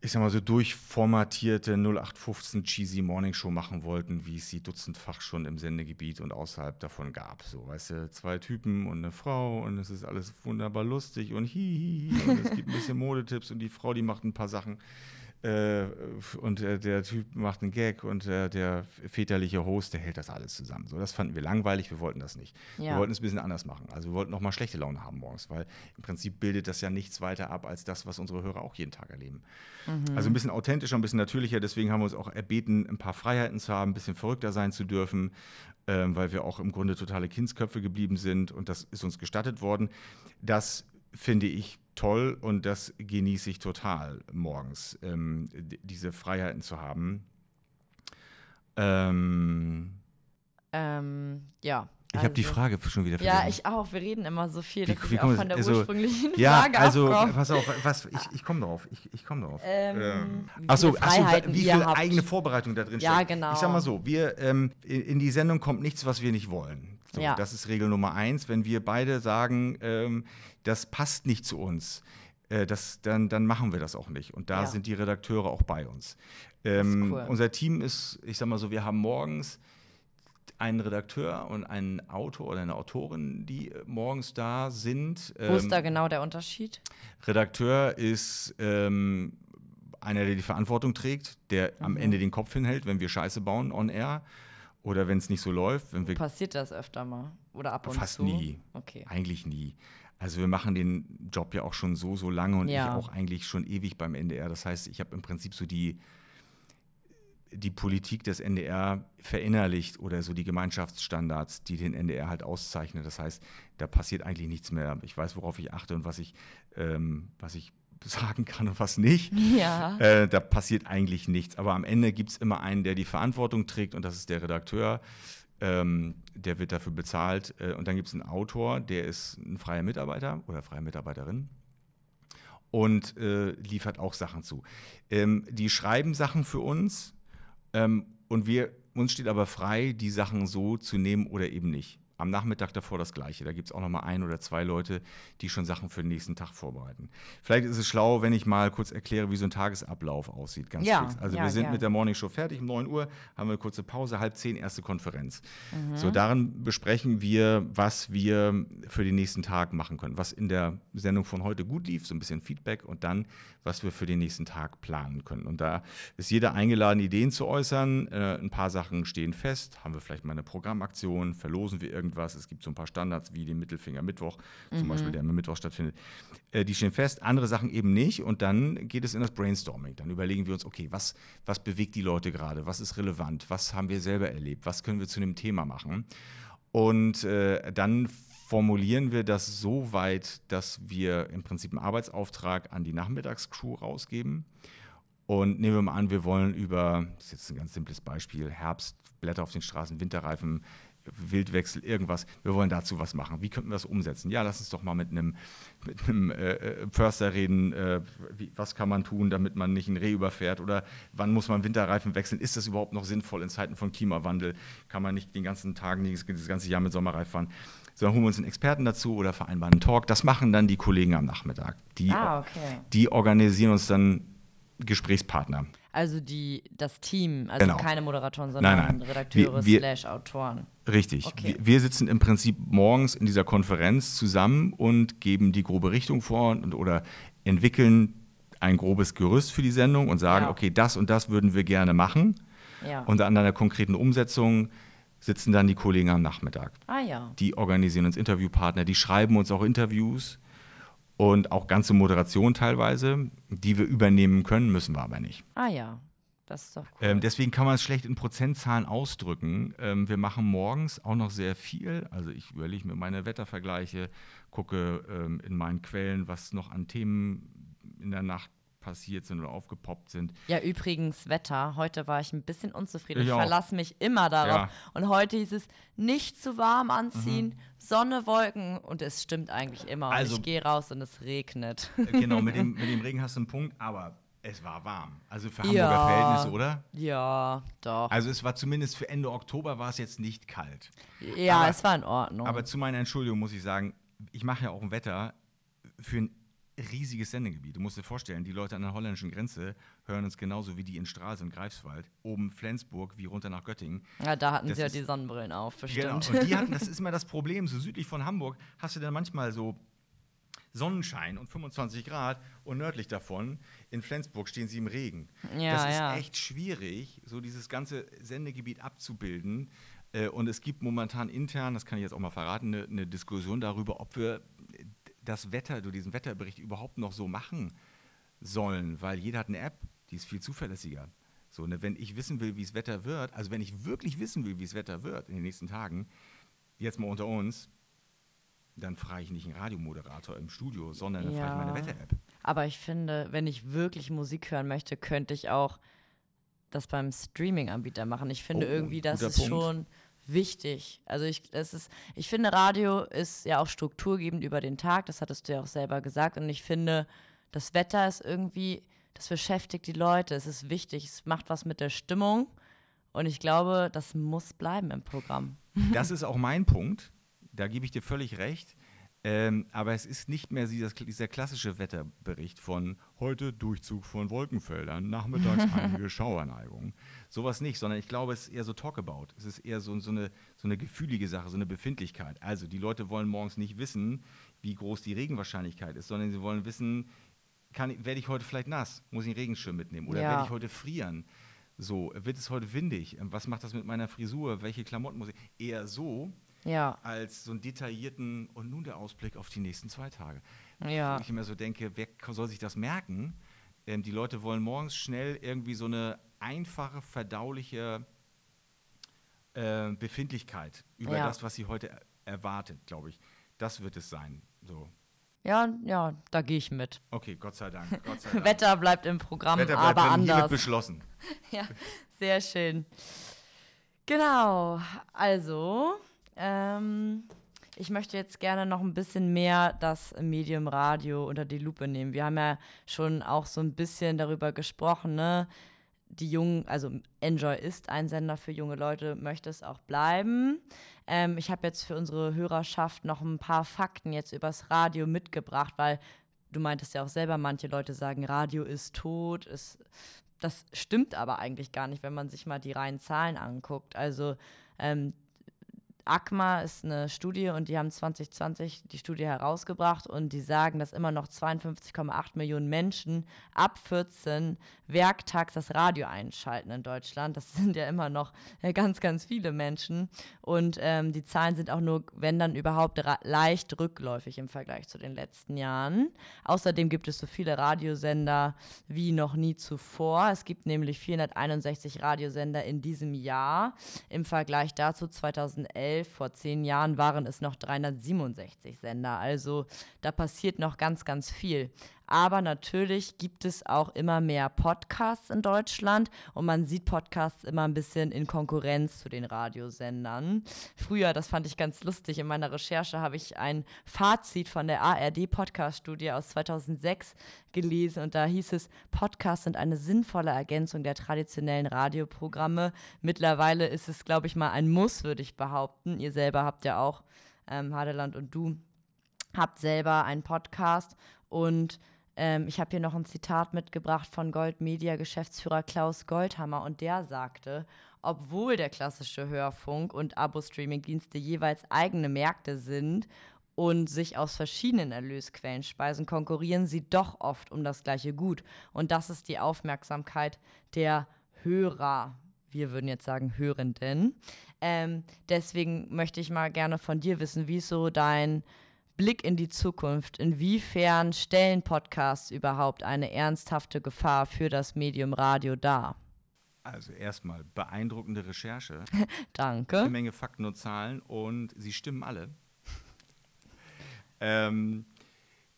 ich sag mal so durchformatierte 0815 cheesy Morning Show machen wollten, wie es sie dutzendfach schon im Sendegebiet und außerhalb davon gab. So, weißt du, zwei Typen und eine Frau und es ist alles wunderbar lustig und hihihi und es gibt ein bisschen Modetipps und die Frau, die macht ein paar Sachen und äh, der Typ macht einen Gag und äh, der väterliche Host, der hält das alles zusammen. So, das fanden wir langweilig, wir wollten das nicht. Ja. Wir wollten es ein bisschen anders machen. Also wir wollten noch mal schlechte Laune haben morgens, weil im Prinzip bildet das ja nichts weiter ab als das, was unsere Hörer auch jeden Tag erleben. Mhm. Also ein bisschen authentischer, ein bisschen natürlicher. Deswegen haben wir uns auch erbeten, ein paar Freiheiten zu haben, ein bisschen verrückter sein zu dürfen, ähm, weil wir auch im Grunde totale Kindsköpfe geblieben sind und das ist uns gestattet worden. Das finde ich toll und das genieße ich total morgens, ähm, diese Freiheiten zu haben. Ähm, ähm, ja. Ich habe die Also- Frage schon wieder Ja, vergessen. ich auch. Wir reden immer so viel, Wie- dass wie auch von der also- ursprünglichen Ja, Frage also, abkomme. pass auf, was, ich, ich komme drauf. Ich, ich komme drauf. Ähm, wie Achso, viele ach so, wie viel habt. eigene Vorbereitung da drin Ja, steckt. genau. Ich sag mal so, wir, ähm, in die Sendung kommt nichts, was wir nicht wollen. So, Ja. Das ist Regel Nummer eins. Wenn wir beide sagen, ähm, das passt nicht zu uns, äh, das, dann, dann machen wir das auch nicht. Und da Ja. sind die Redakteure auch bei uns. Ähm, cool. Unser Team ist, ich sag mal so, wir haben morgens einen Redakteur und einen Autor oder eine Autorin, die äh, morgens da sind. Wo ist Ähm, da genau der Unterschied? Redakteur ist ähm, einer, der die Verantwortung trägt, der Mhm. am Ende den Kopf hinhält, wenn wir Scheiße bauen on air oder wenn es nicht so läuft, wenn wir Passiert das öfter mal? Oder ab und fast zu? nie, Okay. eigentlich nie. Also wir machen den Job ja auch schon so so lange und Ja. ich auch eigentlich schon ewig beim NDR. Das heißt, ich habe im Prinzip so die die Politik des NDR verinnerlicht oder so die Gemeinschaftsstandards, die den NDR halt auszeichnen. Das heißt, da passiert eigentlich nichts mehr. Ich weiß, worauf ich achte und was ich, ähm, was ich sagen kann und was nicht. Ja. Äh, da passiert eigentlich nichts. Aber am Ende gibt es immer einen, der die Verantwortung trägt und das ist der Redakteur. Ähm, der wird dafür bezahlt. Äh, und dann gibt es einen Autor, der ist ein freier Mitarbeiter oder freie Mitarbeiterin und äh, liefert auch Sachen zu. Ähm, die schreiben Sachen für uns ähm, und wir, uns steht aber frei, die Sachen so zu nehmen oder eben nicht. Am Nachmittag davor das Gleiche. Da gibt es auch noch mal ein oder zwei Leute, die schon Sachen für den nächsten Tag vorbereiten. Vielleicht ist es schlau, wenn ich mal kurz erkläre, wie so ein Tagesablauf aussieht. Ganz Ja, fix. Also ja, wir sind gern. mit der Morningshow fertig um 9 Uhr, haben wir eine kurze Pause, halb zehn erste Konferenz. Mhm. So, darin besprechen wir, was wir für den nächsten Tag machen können. Was in der Sendung von heute gut lief, so ein bisschen Feedback und dann, was wir für den nächsten Tag planen können. Und da ist jeder eingeladen, Ideen zu äußern. Äh, ein paar Sachen stehen fest. Haben wir vielleicht mal eine Programmaktion? Verlosen wir irgendwas? Es gibt so ein paar Standards wie den Mittelfinger Mittwoch, zum Beispiel, der immer Mittwoch stattfindet. Äh, die stehen fest, andere Sachen eben nicht. Und dann geht es in das Brainstorming. Dann überlegen wir uns, okay, was, was bewegt die Leute gerade? Was ist relevant? Was haben wir selber erlebt? Was können wir zu dem Thema machen? Und äh, dann formulieren wir das so weit, dass wir im Prinzip einen Arbeitsauftrag an die Nachmittagscrew rausgeben. Und nehmen wir mal an, wir wollen über, das ist jetzt ein ganz simples Beispiel, Herbst, Blätter auf den Straßen, Winterreifen, Wildwechsel, irgendwas. Wir wollen dazu was machen. Wie könnten wir das umsetzen? Ja, lass uns doch mal mit einem, mit einem äh, äh, Förster reden. Äh, wie, was kann man tun, damit man nicht ein Reh überfährt? Oder wann muss man Winterreifen wechseln? Ist das überhaupt noch sinnvoll in Zeiten von Klimawandel? Kann man nicht den ganzen Tag, das, ganze Jahr mit Sommerreif fahren? Sondern holen wir uns einen Experten dazu oder vereinbaren einen Talk. Das machen dann die Kollegen am Nachmittag. Die, Ah, okay. die organisieren uns dann Gesprächspartner. Also die, das Team, also Genau. keine Moderatoren, sondern Nein, nein. Redakteure Wir- Autoren. Richtig. Okay. Wir, wir sitzen im Prinzip morgens in dieser Konferenz zusammen und geben die grobe Richtung vor und, oder entwickeln ein grobes Gerüst für die Sendung und sagen, Ja. okay, das und das würden wir gerne machen. Ja. Und an einer konkreten Umsetzung sitzen dann die Kollegen am Nachmittag. ah ja. Die organisieren uns Interviewpartner, die schreiben uns auch Interviews und auch ganze Moderation teilweise, die wir übernehmen können, müssen wir aber nicht. Ah ja. Das ist doch cool. Ähm, deswegen kann man es schlecht in Prozentzahlen ausdrücken. Ähm, wir machen morgens auch noch sehr viel. Also ich überlege mir meine Wettervergleiche, gucke ähm, in meinen Quellen, was noch an Themen in der Nacht passiert sind oder aufgepoppt sind. Ja, übrigens, Wetter. Heute war ich ein bisschen unzufrieden. Ich Ich, verlasse mich immer darauf. Ja. Und heute hieß es, nicht zu warm anziehen, Sonne, Wolken. Und es stimmt eigentlich immer. Und Also- ich gehe raus und es regnet. Äh, genau, mit dem, mit dem Regen hast du einen Punkt, aber es war warm. Also für Hamburger Ja. Verhältnisse, oder? ja, doch. Also es war zumindest für Ende Oktober war es jetzt nicht kalt. ja, aber- es war in Ordnung. Aber zu meiner Entschuldigung muss ich sagen, ich mache ja auch ein Wetter für ein riesiges Sendegebiet. Du musst dir vorstellen, die Leute an der holländischen Grenze hören uns genauso wie die in Stralsund, Greifswald, oben Flensburg wie runter nach Göttingen. ja, da hatten das sie ja die Sonnenbrillen auf, Genau. bestimmt. Und die hatten, das ist immer das Problem, so südlich von Hamburg hast du dann manchmal so Sonnenschein und 25 Grad und nördlich davon in Flensburg stehen sie im Regen. Ja, das ist ja. echt schwierig, so dieses ganze Sendegebiet abzubilden. Äh, Und es gibt momentan intern, das kann ich jetzt auch mal verraten, eine, eine Diskussion darüber, ob wir das Wetter, du diesen Wetterbericht überhaupt noch so machen sollen, weil jeder hat eine App, die ist viel zuverlässiger. So, ne, wenn ich wissen will, wie das Wetter wird, also wenn ich wirklich wissen will, wie das Wetter wird in den nächsten Tagen, jetzt mal unter uns, dann frage ich nicht einen Radiomoderator im Studio, sondern dann frage ich meine Ja. Wetter-App. Aber ich finde, wenn ich wirklich Musik hören möchte, könnte ich auch das beim Streaming-Anbieter machen. Ich finde Oh, irgendwie, das ist Punkt. schon wichtig. Also ich, es ist, ich finde, Radio ist ja auch strukturgebend über den Tag, das hattest du ja auch selber gesagt. Und ich finde, das Wetter ist irgendwie, das beschäftigt die Leute, es ist wichtig, es macht was mit der Stimmung. Und ich glaube, das muss bleiben im Programm. Das ist auch mein Punkt. Da gebe ich dir völlig recht. Ähm, aber es ist nicht mehr dieser, dieser, klassische Wetterbericht von heute Durchzug von Wolkenfeldern, nachmittags einige Schauerneigungen. Sowas nicht, sondern ich glaube, es ist eher so Talkabout. Es ist eher so, so, eine, so eine gefühlige Sache, so eine Befindlichkeit. Also die Leute wollen morgens nicht wissen, wie groß die Regenwahrscheinlichkeit ist, sondern sie wollen wissen, kann, werde ich heute vielleicht nass? Muss ich einen Regenschirm mitnehmen? Oder ja. werde ich heute frieren? So, wird es heute windig? Was macht das mit meiner Frisur? Welche Klamotten muss ich? Eher so, ja. als so einen detaillierten und nun der Ausblick auf die nächsten zwei Tage. Ja. Wo ich immer so denke, wer soll sich das merken? Ähm, die Leute wollen morgens schnell irgendwie so eine einfache, verdauliche äh, Befindlichkeit über ja. das, was sie heute erwartet, glaube ich. Das wird es sein. So. Ja, ja, da gehe ich mit. Okay, Gott sei Dank. Gott sei Dank. Wetter bleibt im Programm, Wetter bleibt aber anders. beschlossen. ja, sehr schön. Genau, also ähm, ich möchte jetzt gerne noch ein bisschen mehr das Medium Radio unter die Lupe nehmen. Wir haben ja schon auch so ein bisschen darüber gesprochen, ne? Die jungen, also Enjoy ist ein Sender für junge Leute, möchte es auch bleiben. Ähm, ich habe jetzt für unsere Hörerschaft noch ein paar Fakten jetzt übers Radio mitgebracht, weil du meintest ja auch selber, manche Leute sagen, Radio ist tot. Ist, das stimmt aber eigentlich gar nicht, wenn man sich mal die reinen Zahlen anguckt. Also ähm, ACMA ist eine Studie und die haben 2020 die Studie herausgebracht und die sagen, dass immer noch 52,8 Millionen Menschen ab 14 werktags das Radio einschalten in Deutschland. Das sind ja immer noch äh, ganz, ganz viele Menschen und ähm, die Zahlen sind auch nur, wenn dann überhaupt, leicht rückläufig im Vergleich zu den letzten Jahren. Außerdem gibt es so viele Radiosender wie noch nie zuvor. Es gibt nämlich 461 Radiosender in diesem Jahr im Vergleich dazu 2011 2011, vor zehn Jahren, waren es noch 367 Sender. Also da passiert noch ganz, ganz viel. Aber natürlich gibt es auch immer mehr Podcasts in Deutschland und man sieht Podcasts immer ein bisschen in Konkurrenz zu den Radiosendern. Früher, das fand ich ganz lustig, in meiner Recherche habe ich ein Fazit von der ARD-Podcast-Studie aus 2006 gelesen und da hieß es, Podcasts sind eine sinnvolle Ergänzung der traditionellen Radioprogramme. Mittlerweile ist es, glaube ich, mal ein Muss, würde ich behaupten. Ihr selber habt ja auch, ähm, Hadeland und du, habt selber einen Podcast und ähm, ich habe hier noch ein Zitat mitgebracht von Gold Media Geschäftsführer Klaus Goldhammer und der sagte, obwohl der klassische Hörfunk und Abo-Streaming-Dienste jeweils eigene Märkte sind und sich aus verschiedenen Erlösquellen speisen, konkurrieren sie doch oft um das gleiche Gut. Und das ist die Aufmerksamkeit der Hörer. Wir würden jetzt sagen Hörenden. Ähm, deswegen möchte ich mal gerne von dir wissen, wie ist so dein Blick in die Zukunft. Inwiefern stellen Podcasts überhaupt eine ernsthafte Gefahr für das Medium Radio dar? Also erstmal beeindruckende Recherche. Danke. Eine Menge Fakten und Zahlen und sie stimmen alle. ähm,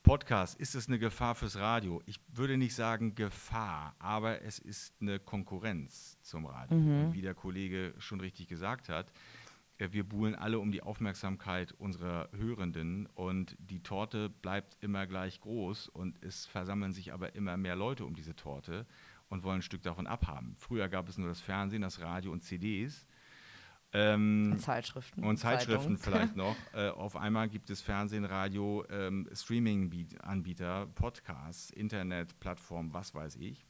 Podcast, ist es eine Gefahr fürs Radio? Ich würde nicht sagen Gefahr, aber es ist eine Konkurrenz zum Radio. Mhm. Wie der Kollege schon richtig gesagt hat, wir buhlen alle um die Aufmerksamkeit unserer Hörenden und die Torte bleibt immer gleich groß und es versammeln sich aber immer mehr Leute um diese Torte und wollen ein Stück davon abhaben. Früher gab es nur das Fernsehen, das Radio und CDs. Ähm, und Zeitschriften. Und Zeitschriften Zeitung. vielleicht noch. Äh, auf einmal gibt es Fernsehen, Radio, ähm, Streaming-Anbieter, Podcasts, Internetplattformen, was weiß ich.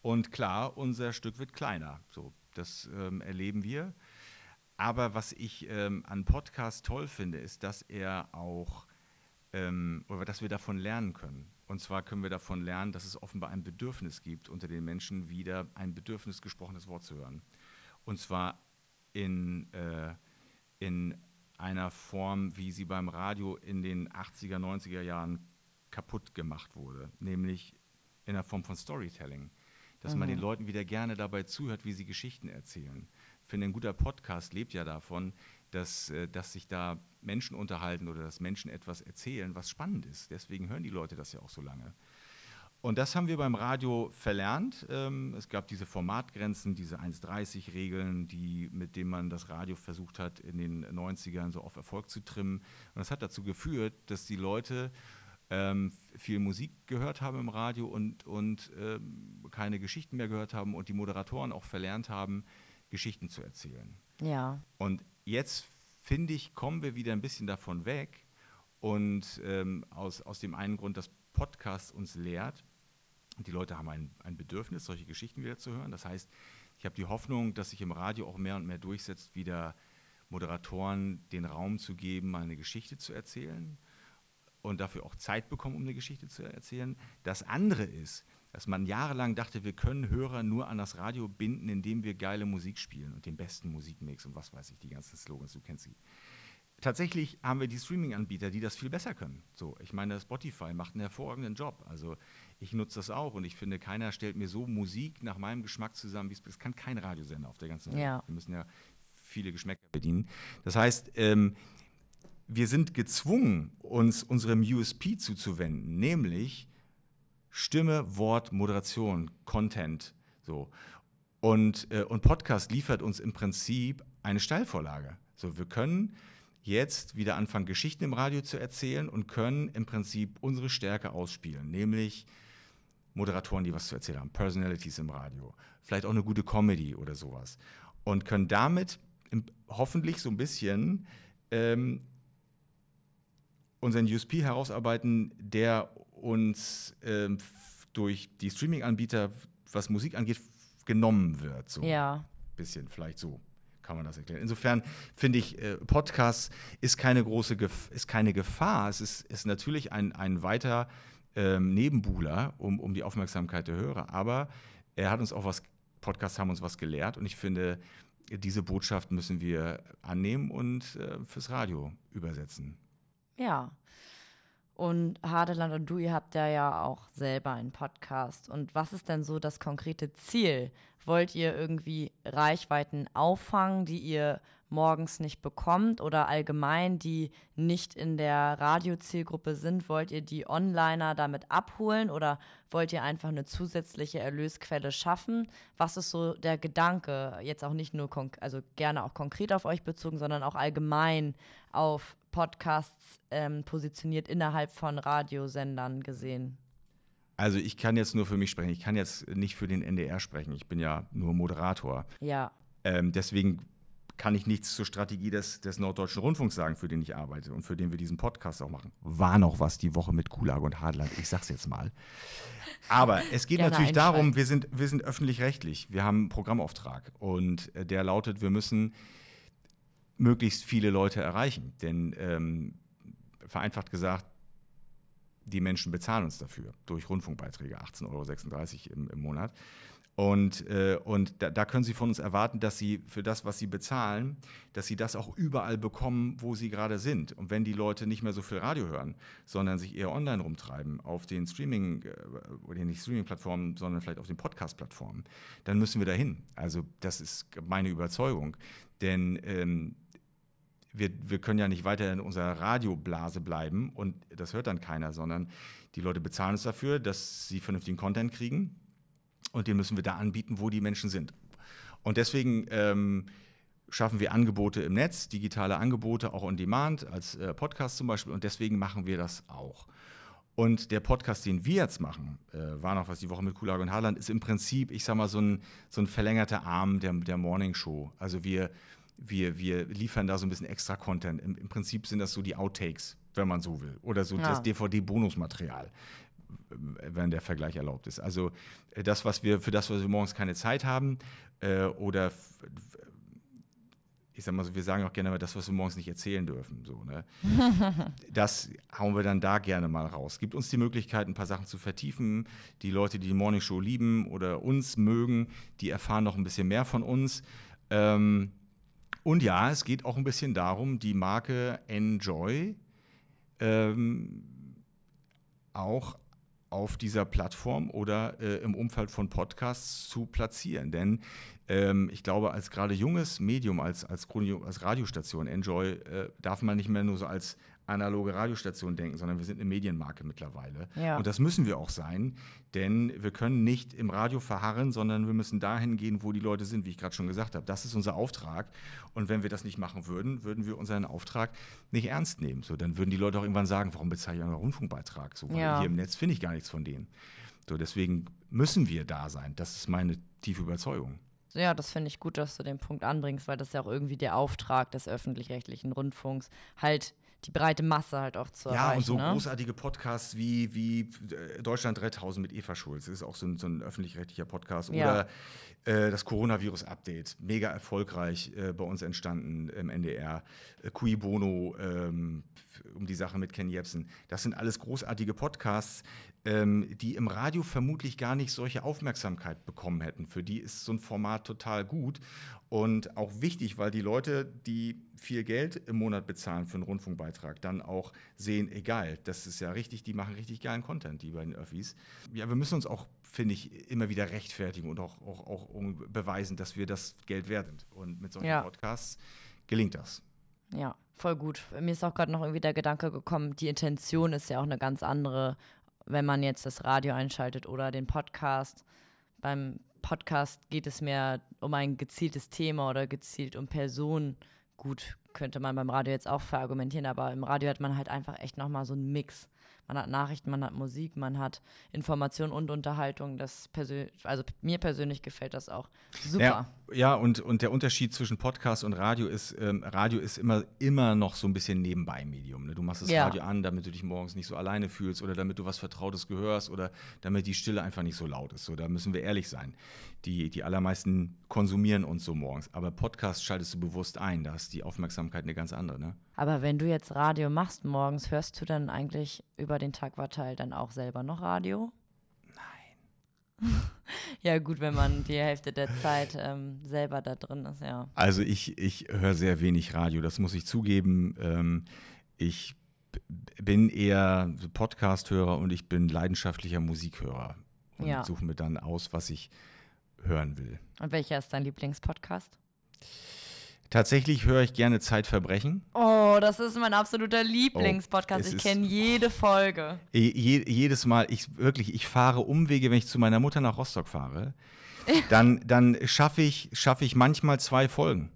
Und klar, unser Stück wird kleiner. So, das ähm, erleben wir. Aber was ich ähm, an Podcast toll finde, ist, dass er auch, ähm, oder dass wir davon lernen können. Und zwar können wir davon lernen, dass es offenbar ein Bedürfnis gibt, unter den Menschen wieder ein Bedürfnis, gesprochenes Wort zu hören. Und zwar in, äh, in einer Form, wie sie beim Radio in den 80er, 90er Jahren kaputt gemacht wurde, nämlich in der Form von Storytelling. Dass mhm. man den Leuten wieder gerne dabei zuhört, wie sie Geschichten erzählen finde, ein guter Podcast lebt ja davon, dass, äh, dass sich da Menschen unterhalten oder dass Menschen etwas erzählen, was spannend ist. Deswegen hören die Leute das ja auch so lange. Und das haben wir beim Radio verlernt. Ähm, es gab diese Formatgrenzen, diese 1,30-Regeln, die, mit denen man das Radio versucht hat, in den 90ern so auf Erfolg zu trimmen. Und das hat dazu geführt, dass die Leute ähm, viel Musik gehört haben im Radio und, und ähm, keine Geschichten mehr gehört haben und die Moderatoren auch verlernt haben, Geschichten zu erzählen. Ja. Und jetzt, finde ich, kommen wir wieder ein bisschen davon weg. Und ähm, aus, aus dem einen Grund, dass Podcast uns lehrt, die Leute haben ein, ein Bedürfnis, solche Geschichten wieder zu hören. Das heißt, ich habe die Hoffnung, dass sich im Radio auch mehr und mehr durchsetzt, wieder Moderatoren den Raum zu geben, mal eine Geschichte zu erzählen und dafür auch Zeit bekommen, um eine Geschichte zu erzählen. Das andere ist, dass man jahrelang dachte, wir können Hörer nur an das Radio binden, indem wir geile Musik spielen und den besten Musikmix und was weiß ich, die ganzen Slogans, du kennst sie. Tatsächlich haben wir die Streaming-Anbieter, die das viel besser können. So, ich meine, Spotify macht einen hervorragenden Job. Also ich nutze das auch und ich finde, keiner stellt mir so Musik nach meinem Geschmack zusammen, wie es das kann kein Radiosender auf der ganzen Welt. Ja. Wir müssen ja viele Geschmäcker bedienen. Das heißt, ähm, wir sind gezwungen, uns unserem USP zuzuwenden, nämlich Stimme, Wort, Moderation, Content. So. Und, äh, und Podcast liefert uns im Prinzip eine Steilvorlage. So, wir können jetzt wieder anfangen, Geschichten im Radio zu erzählen und können im Prinzip unsere Stärke ausspielen, nämlich Moderatoren, die was zu erzählen haben, Personalities im Radio, vielleicht auch eine gute Comedy oder sowas. Und können damit im, hoffentlich so ein bisschen ähm, unseren USP herausarbeiten, der uns ähm, durch die Streaming-Anbieter, was Musik angeht, genommen wird. So Ja. bisschen, vielleicht so kann man das erklären. Insofern finde ich, äh, Podcast ist keine große Gef ist keine Gefahr. Es ist, ist natürlich ein, ein weiter ähm, Nebenbuhler, um, um die Aufmerksamkeit der Hörer. Aber er hat uns auch was, Podcasts haben uns was gelehrt und ich finde, diese Botschaft müssen wir annehmen und äh, fürs Radio übersetzen. Ja. Und Hadeland und du, ihr habt ja ja auch selber einen Podcast. Und was ist denn so das konkrete Ziel? Wollt ihr irgendwie Reichweiten auffangen, die ihr morgens nicht bekommt oder allgemein, die nicht in der Radiozielgruppe sind? Wollt ihr die Onliner damit abholen oder wollt ihr einfach eine zusätzliche Erlösquelle schaffen? Was ist so der Gedanke? Jetzt auch nicht nur, also gerne auch konkret auf euch bezogen, sondern auch allgemein auf Podcasts ähm, positioniert innerhalb von Radiosendern gesehen. Also ich kann jetzt nur für mich sprechen. Ich kann jetzt nicht für den NDR sprechen. Ich bin ja nur Moderator. Ja, Ähm, deswegen kann ich nichts zur Strategie des, des Norddeutschen Rundfunks sagen, für den ich arbeite und für den wir diesen Podcast auch machen. War noch was die Woche mit Kulage und Hadland, ich sag's jetzt mal. Aber es geht Gerne natürlich darum, wir sind, wir sind öffentlich-rechtlich. Wir haben einen Programmauftrag und äh, der lautet, wir müssen möglichst viele Leute erreichen. Denn ähm, vereinfacht gesagt, die Menschen bezahlen uns dafür durch Rundfunkbeiträge, 18,36 Euro im, im Monat. Und, äh, und da, da können Sie von uns erwarten, dass Sie für das, was Sie bezahlen, dass Sie das auch überall bekommen, wo Sie gerade sind. Und wenn die Leute nicht mehr so viel Radio hören, sondern sich eher online rumtreiben, auf den Streaming, äh, oder nicht Streaming-Plattformen, sondern vielleicht auf den Podcast-Plattformen, dann müssen wir dahin. Also das ist meine Überzeugung. Denn ähm, wir, wir können ja nicht weiter in unserer Radioblase bleiben und das hört dann keiner, sondern die Leute bezahlen uns dafür, dass sie vernünftigen Content kriegen und den müssen wir da anbieten, wo die Menschen sind. Und deswegen ähm, schaffen wir Angebote im Netz, digitale Angebote, auch on demand, als äh, Podcast zum Beispiel und deswegen machen wir das auch. Und der Podcast, den wir jetzt machen, äh, war noch was die Woche mit Kulage und Harland, ist im Prinzip, ich sag mal, so ein, so ein verlängerter Arm der, der Morning Show. Also wir, wir, wir liefern da so ein bisschen extra Content. Im, Im Prinzip sind das so die Outtakes, wenn man so will. Oder so Ja. das DVD-Bonusmaterial, wenn der Vergleich erlaubt ist. Also äh, das, was wir, für das, was wir morgens keine Zeit haben, äh, oder ich sag mal so, wir sagen auch gerne mal das, was wir morgens nicht erzählen dürfen. So, ne? das hauen wir dann da gerne mal raus. Gibt uns die Möglichkeit, ein paar Sachen zu vertiefen. Die Leute, die die Morning Show lieben oder uns mögen, die erfahren noch ein bisschen mehr von uns. Ähm, und ja, es geht auch ein bisschen darum, die Marke Enjoy ähm, auch auf dieser Plattform oder äh, im Umfeld von Podcasts zu platzieren. Denn ähm, ich glaube, als gerade junges Medium, als, als, als Radiostation, Enjoy, äh, darf man nicht mehr nur so als analoge Radiostation denken, sondern wir sind eine Medienmarke mittlerweile. Ja. Und das müssen wir auch sein, denn wir können nicht im Radio verharren, sondern wir müssen dahin gehen, wo die Leute sind, wie ich gerade schon gesagt habe. Das ist unser Auftrag. Und wenn wir das nicht machen würden, würden wir unseren Auftrag nicht ernst nehmen. So, dann würden die Leute auch irgendwann sagen, warum bezahle ich einen Rundfunkbeitrag? So, weil Ja. hier im Netz finde ich gar nichts von denen. So, deswegen müssen wir da sein. Das ist meine tiefe Überzeugung. Ja, das finde ich gut, dass du den Punkt anbringst, weil das ist ja auch irgendwie der Auftrag des öffentlich-rechtlichen Rundfunks, halt die breite Masse halt auch zu Ja, erreichen. und so ne? großartige Podcasts wie, wie äh, Deutschland 3000 mit Eva Schulz. Das ist auch so ein, so ein öffentlich-rechtlicher Podcast. Ja. Oder äh, das Coronavirus-Update. Mega erfolgreich äh, bei uns entstanden im NDR. Äh, Cui Bono ähm, um die Sache mit Ken Jebsen. Das sind alles großartige Podcasts, ähm, die im Radio vermutlich gar nicht solche Aufmerksamkeit bekommen hätten. Für die ist so ein Format total gut und auch wichtig, weil die Leute, die viel Geld im Monat bezahlen für einen Rundfunkbeitrag, dann auch sehen, egal, das ist ja richtig, die machen richtig geilen Content, die beiden Öffis. Ja, wir müssen uns auch, finde ich, immer wieder rechtfertigen und auch, auch, auch beweisen, dass wir das Geld wert sind. Und mit solchen Ja. Podcasts gelingt das. Ja, voll gut. Mir ist auch gerade noch irgendwie der Gedanke gekommen, die Intention ist ja auch eine ganz andere, wenn man jetzt das Radio einschaltet oder den Podcast. Beim Podcast geht es mehr um ein gezieltes Thema oder gezielt um Personen. Gut, könnte man beim Radio jetzt auch verargumentieren, aber im Radio hat man halt einfach echt nochmal so einen Mix. Man hat Nachrichten, man hat Musik, man hat Information und Unterhaltung. Das persö also mir persönlich gefällt das auch super. Ja, ja und, und der Unterschied zwischen Podcast und Radio ist, ähm, Radio ist immer, immer noch so ein bisschen Nebenbei-Medium. Ne? Du machst das Ja. Radio an, damit du dich morgens nicht so alleine fühlst oder damit du was Vertrautes gehörst oder damit die Stille einfach nicht so laut ist. So, da müssen wir ehrlich sein. Die, die allermeisten konsumieren uns so morgens. Aber Podcast schaltest du bewusst ein. Da ist die Aufmerksamkeit eine ganz andere. Ne? Aber wenn du jetzt Radio machst morgens, hörst du dann eigentlich über den Tag verteilt dann auch selber noch Radio? Ja, gut, wenn man die Hälfte der Zeit ähm, selber da drin ist, ja. Also ich, ich höre sehr wenig Radio, das muss ich zugeben. Ähm, ich bin eher Podcast-Hörer und ich bin leidenschaftlicher Musikhörer und Ja. suche mir dann aus, was ich hören will. Und welcher ist dein Lieblingspodcast? Tatsächlich höre ich gerne Zeitverbrechen. Oh, das ist mein absoluter Lieblingspodcast. Oh, ich kenne jede Folge. Je, je, jedes Mal, ich wirklich, ich fahre Umwege, wenn ich zu meiner Mutter nach Rostock fahre, dann, dann schaffe ich, schaffe ich manchmal zwei Folgen.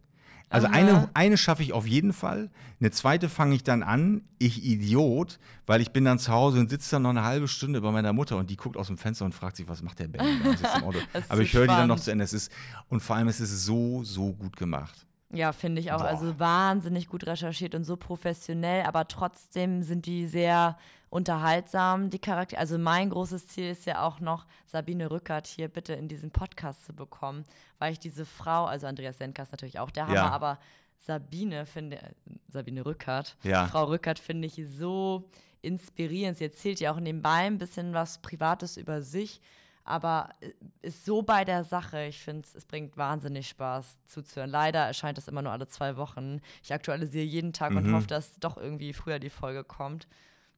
Also Aha. eine, eine schaffe ich auf jeden Fall, eine zweite fange ich dann an, ich Idiot, weil ich bin dann zu Hause und sitze dann noch eine halbe Stunde bei meiner Mutter und die guckt aus dem Fenster und fragt sich, was macht der Ben? Aber so ich höre die dann noch zu Ende. Es ist, und vor allem es ist so, so gut gemacht. Ja, finde ich auch. Boah. Also wahnsinnig gut recherchiert und so professionell, aber trotzdem sind die sehr unterhaltsam, die Charaktere. Also mein großes Ziel ist ja auch noch, Sabine Rückert hier bitte in diesen Podcast zu bekommen, weil ich diese Frau, also Andreas Senka ist natürlich auch der Hammer, Ja. aber Sabine finde, Sabine Rückert, Ja. Frau Rückert finde ich so inspirierend. Sie erzählt ja auch nebenbei ein bisschen was Privates über sich, aber äh, ist so bei der Sache. Ich finde, es bringt wahnsinnig Spaß zuzuhören. Leider erscheint das immer nur alle zwei Wochen. Ich aktualisiere jeden Tag Mhm. und hoffe, dass doch irgendwie früher die Folge kommt.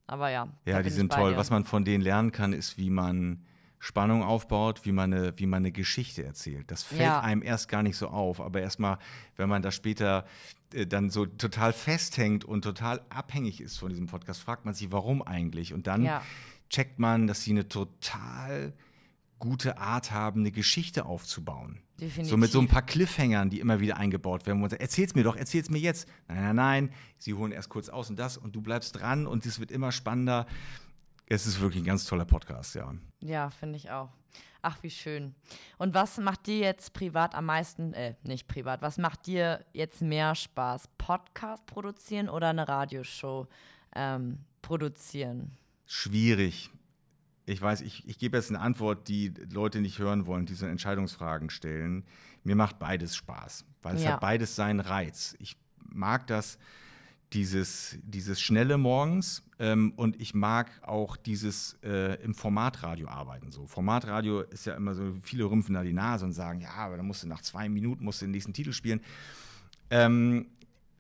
Aber ja. Ja, die sind toll. dir. Was man von denen lernen kann, ist, wie man Spannung aufbaut, wie man eine, wie man eine Geschichte erzählt. Das fällt Ja. einem erst gar nicht so auf, aber erstmal, wenn man da später äh, dann so total festhängt und total abhängig ist von diesem Podcast, fragt man sich, warum eigentlich? Und dann Ja. checkt man, dass sie eine total gute Art haben, eine Geschichte aufzubauen. Definitiv. So mit so ein paar Cliffhangern, die immer wieder eingebaut werden. wo man sagt, erzähl's mir doch, erzähl's mir jetzt. Nein, nein, nein. Sie holen erst kurz aus und das und du bleibst dran und es wird immer spannender. Es ist wirklich ein ganz toller Podcast, ja. Ja, finde ich auch. Ach, wie schön. Und was macht dir jetzt privat am meisten, äh, nicht privat, was macht dir jetzt mehr Spaß? Podcast produzieren oder eine Radioshow ähm, produzieren? Schwierig. Ich weiß, ich, ich gebe jetzt eine Antwort, die Leute nicht hören wollen, die so Entscheidungsfragen stellen. Mir macht beides Spaß, weil es Ja. hat beides seinen Reiz. Ich mag das, dieses, dieses schnelle morgens ähm, und ich mag auch dieses äh, im Formatradio arbeiten. So Formatradio ist ja immer so, viele rümpfen da die Nase und sagen, ja, aber dann musst du nach zwei Minuten musst du den nächsten Titel spielen. Ähm,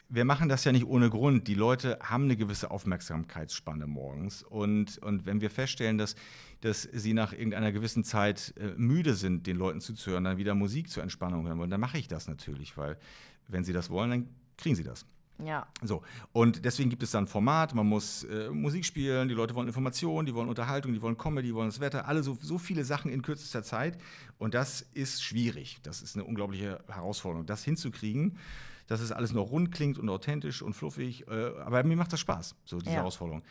wir machen das ja nicht ohne Grund. Die Leute haben eine gewisse Aufmerksamkeitsspanne morgens. Und, und wenn wir feststellen, dass, dass sie nach irgendeiner gewissen Zeit äh, müde sind, den Leuten zuzuhören, dann wieder Musik zur Entspannung hören wollen, dann mache ich das natürlich, weil wenn sie das wollen, dann kriegen sie das. Ja. So, und deswegen gibt es dann ein Format, man muss äh, Musik spielen, die Leute wollen Informationen, die wollen Unterhaltung, die wollen Comedy, die wollen das Wetter, alle so, so viele Sachen in kürzester Zeit. Und das ist schwierig. Das ist eine unglaubliche Herausforderung, das hinzukriegen, dass es alles noch rund klingt und authentisch und fluffig. Äh, aber mir macht das Spaß, so diese Ja. Herausforderung.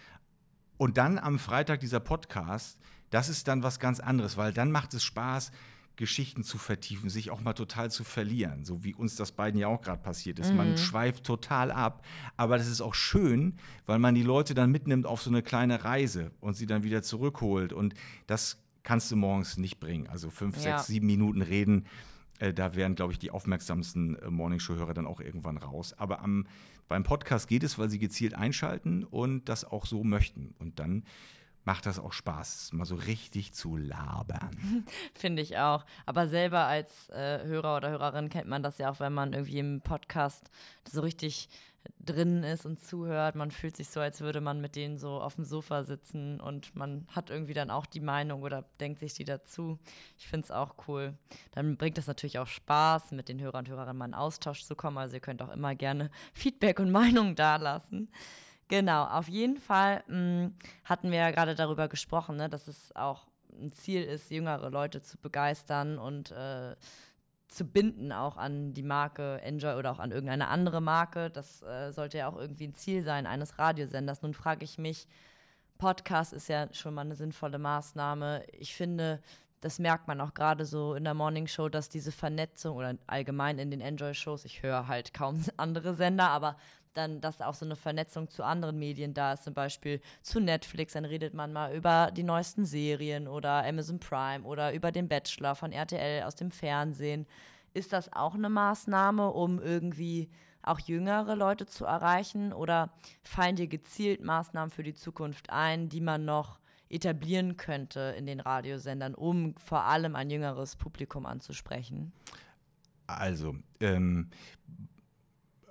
Und dann am Freitag dieser Podcast, das ist dann was ganz anderes, weil dann macht es Spaß, Geschichten zu vertiefen, sich auch mal total zu verlieren, so wie uns das beiden ja auch gerade passiert ist. Man schweift total ab, aber das ist auch schön, weil man die Leute dann mitnimmt auf so eine kleine Reise und sie dann wieder zurückholt. Und das kannst du morgens nicht bringen. Also fünf, Ja. sechs, sieben Minuten reden. Äh, Da wären, glaube ich, die aufmerksamsten äh, Morningshow-Hörer dann auch irgendwann raus. Aber am, beim Podcast geht es, weil sie gezielt einschalten und das auch so möchten. Und dann macht das auch Spaß, mal so richtig zu labern. Finde ich auch. Aber selber als äh, Hörer oder Hörerin kennt man das ja auch, wenn man irgendwie im Podcast so richtig drin ist und zuhört. Man fühlt sich so, als würde man mit denen so auf dem Sofa sitzen und man hat irgendwie dann auch die Meinung oder denkt sich die dazu. Ich finde es auch cool. Dann bringt es natürlich auch Spaß, mit den Hörern und Hörerinnen mal in Austausch zu kommen. Also ihr könnt auch immer gerne Feedback und Meinung dalassen. Genau, auf jeden Fall mh, hatten wir ja gerade darüber gesprochen, ne, dass es auch ein Ziel ist, jüngere Leute zu begeistern und äh, zu binden auch an die Marke Enjoy oder auch an irgendeine andere Marke. Das äh, sollte ja auch irgendwie ein Ziel sein eines Radiosenders. Nun frage ich mich, Podcast ist ja schon mal eine sinnvolle Maßnahme. Ich finde, das merkt man auch gerade so in der Morning Show, dass diese Vernetzung oder allgemein in den Enjoy-Shows, ich höre halt kaum andere Sender, aber dann, dass auch so eine Vernetzung zu anderen Medien da ist, zum Beispiel zu Netflix, dann redet man mal über die neuesten Serien oder Amazon Prime oder über den Bachelor von RTL aus dem Fernsehen. Ist das auch eine Maßnahme, um irgendwie auch jüngere Leute zu erreichen? Oder fallen dir gezielt Maßnahmen für die Zukunft ein, die man noch etablieren könnte in den Radiosendern, um vor allem ein jüngeres Publikum anzusprechen? Also, ähm,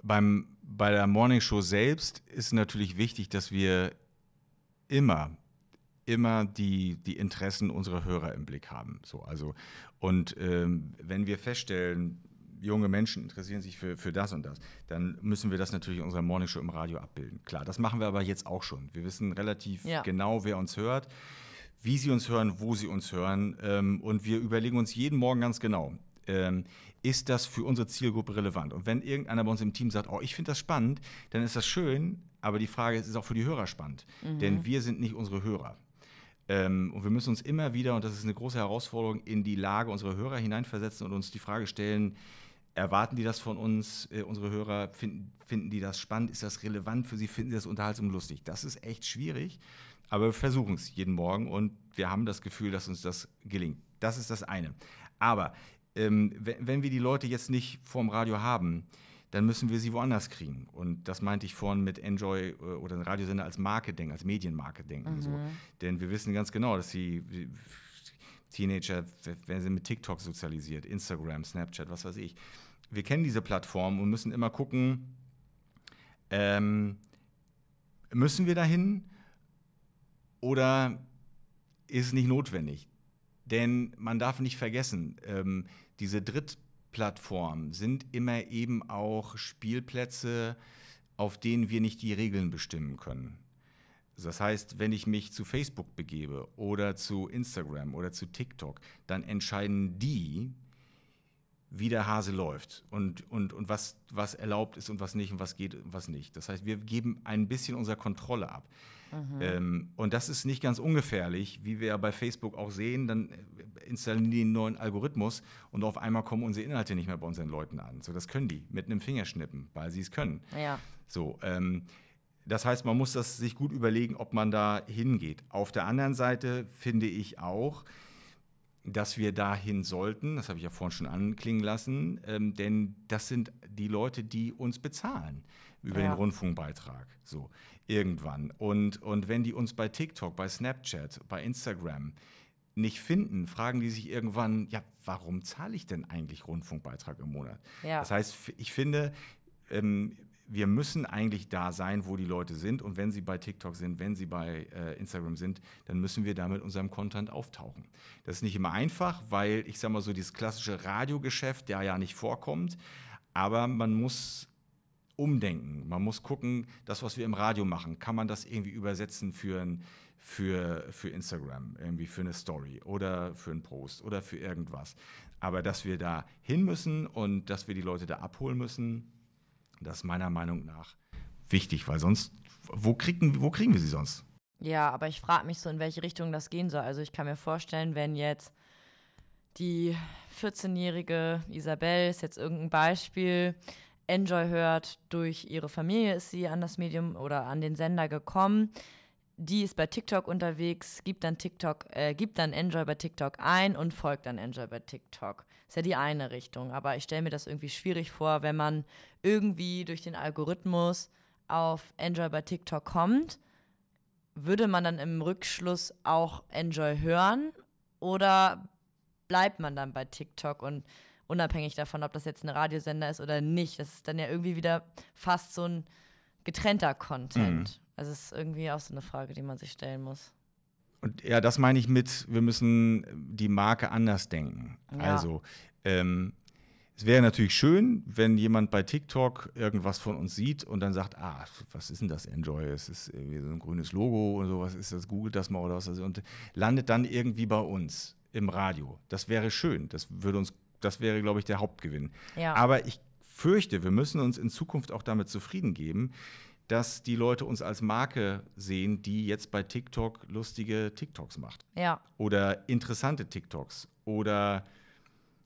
beim, bei der Morning Show selbst ist natürlich wichtig, dass wir immer, immer die, die Interessen unserer Hörer im Blick haben. So, also, und ähm, wenn wir feststellen, junge Menschen interessieren sich für, für das und das, dann müssen wir das natürlich in unserer Morning Show im Radio abbilden. Klar, das machen wir aber jetzt auch schon. Wir wissen relativ Ja. genau, wer uns hört, wie sie uns hören, wo sie uns hören. Ähm, und wir überlegen uns jeden Morgen ganz genau, ähm, ist das für unsere Zielgruppe relevant? Und wenn irgendeiner bei uns im Team sagt, oh, ich finde das spannend, dann ist das schön, aber die Frage ist, ist auch für die Hörer spannend. Denn wir sind nicht unsere Hörer. Ähm, und wir müssen uns immer wieder, und das ist eine große Herausforderung, in die Lage unserer Hörer hineinversetzen und uns die Frage stellen, erwarten die das von uns, äh, unsere Hörer, finden, finden die das spannend, ist das relevant für sie, finden sie das unterhaltsam und lustig? Das ist echt schwierig, aber wir versuchen es jeden Morgen und wir haben das Gefühl, dass uns das gelingt. Das ist das eine. Aber ähm, wenn, wenn wir die Leute jetzt nicht vorm Radio haben, dann müssen wir sie woanders kriegen. Und das meinte ich vorhin mit Enjoy äh, oder ein Radiosender als Marke denken, als Medienmarke denken. So. Denn wir wissen ganz genau, dass die die Teenager, wenn sie mit TikTok sozialisiert, Instagram, Snapchat, was weiß ich. Wir kennen diese Plattform und müssen immer gucken, ähm, müssen wir dahin oder ist es nicht notwendig? Denn man darf nicht vergessen, ähm, diese Drittplattformen sind immer eben auch Spielplätze, auf denen wir nicht die Regeln bestimmen können. Also Das heißt, wenn ich mich zu Facebook begebe oder zu Instagram oder zu TikTok, dann entscheiden die, wie der Hase läuft und, und, und was, was erlaubt ist und was nicht und was geht und was nicht. Das heißt, wir geben ein bisschen unsere Kontrolle ab. Ähm, und das ist nicht ganz ungefährlich, wie wir ja bei Facebook auch sehen, dann äh, installieren die einen neuen Algorithmus und auf einmal kommen unsere Inhalte nicht mehr bei unseren Leuten an. So, das können die mit einem Fingerschnippen, weil sie es können. Ja. So, ähm, das heißt, man muss das sich gut überlegen, ob man da hingeht. Auf der anderen Seite finde ich auch, dass wir dahin sollten, das habe ich ja vorhin schon anklingen lassen, ähm, denn das sind die Leute, die uns bezahlen über Ja. den Rundfunkbeitrag, so irgendwann. Und, und wenn die uns bei TikTok, bei Snapchat, bei Instagram nicht finden, fragen die sich irgendwann, ja, warum zahle ich denn eigentlich Rundfunkbeitrag im Monat? Ja. Das heißt, ich finde, ähm, wir müssen eigentlich da sein, wo die Leute sind. Und wenn sie bei TikTok sind, wenn sie bei äh, Instagram sind, dann müssen wir da mit unserem Content auftauchen. Das ist nicht immer einfach, weil ich sage mal so, dieses klassische Radiogeschäft, der ja nicht vorkommt. Aber man muss umdenken. Man muss gucken, das, was wir im Radio machen, kann man das irgendwie übersetzen für, ein, für, für Instagram, irgendwie für eine Story oder für einen Post oder für irgendwas. Aber dass wir da hin müssen und dass wir die Leute da abholen müssen, das ist meiner Meinung nach wichtig, weil sonst, wo kriegen, wo kriegen wir sie sonst? Ja, aber ich frage mich so, in welche Richtung das gehen soll. Also ich kann mir vorstellen, wenn jetzt die 14-jährige Isabel, ist jetzt irgendein Beispiel, Enjoy hört, durch ihre Familie ist sie an das Medium oder an den Sender gekommen. Die ist bei TikTok unterwegs, gibt dann TikTok, äh, gibt dann Enjoy bei TikTok ein und folgt dann Enjoy bei TikTok. Ist ja die eine Richtung. Aber ich stelle mir das irgendwie schwierig vor, wenn man irgendwie durch den Algorithmus auf Enjoy bei TikTok kommt. Würde man dann im Rückschluss auch Enjoy hören? Oder bleibt man dann bei TikTok und unabhängig davon, ob das jetzt ein Radiosender ist oder nicht. Das ist dann ja irgendwie wieder fast so ein getrennter Content. Mhm. Also es ist irgendwie auch so eine Frage, die man sich stellen muss. Und ja, das meine ich mit, wir müssen die Marke anders denken. Ja. Also, ähm, es wäre natürlich schön, wenn jemand bei TikTok irgendwas von uns sieht und dann sagt, ah, was ist denn das Enjoy? Es ist irgendwie so ein grünes Logo und sowas, ist das, googelt das mal oder was und landet dann irgendwie bei uns im Radio. Das wäre schön. Das würde uns das wäre, glaube ich, der Hauptgewinn. Ja. Aber ich fürchte, wir müssen uns in Zukunft auch damit zufrieden geben, dass die Leute uns als Marke sehen, die jetzt bei TikTok lustige TikToks macht. Ja. Oder interessante TikToks oder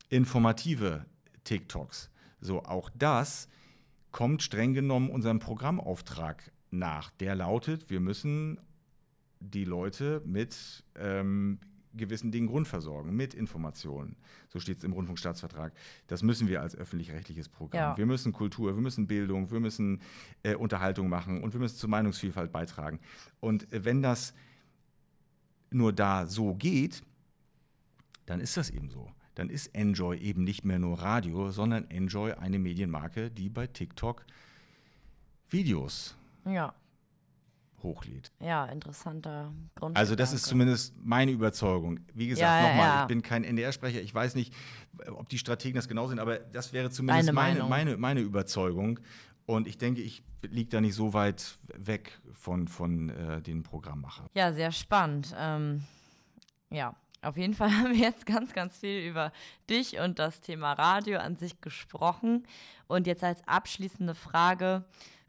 informative TikToks. So, auch das kommt streng genommen unserem Programmauftrag nach. Der lautet, wir müssen die Leute mit ähm, gewissen Dingen grundversorgen, mit Informationen. So steht es im Rundfunkstaatsvertrag. Das müssen wir als öffentlich-rechtliches Programm. Ja. Wir müssen Kultur, wir müssen Bildung, wir müssen äh, Unterhaltung machen und wir müssen zur Meinungsvielfalt beitragen. Und äh, wenn das nur da so geht, dann ist das eben so. Dann ist Enjoy eben nicht mehr nur Radio, sondern Enjoy eine Medienmarke, die bei TikTok Videos ja hochlädt. Ja, interessanter Grund. Also das ist zumindest meine Überzeugung. Wie gesagt, ja, nochmal, ja. ich bin kein NDR-Sprecher, ich weiß nicht, ob die Strategen das genau sind, aber das wäre zumindest meine, meine, meine Überzeugung. Und ich denke, ich liege da nicht so weit weg von, von äh, den Programmmachern. Ja, sehr spannend. Ähm, ja, auf jeden Fall haben wir jetzt ganz, ganz viel über dich und das Thema Radio an sich gesprochen. Und jetzt als abschließende Frage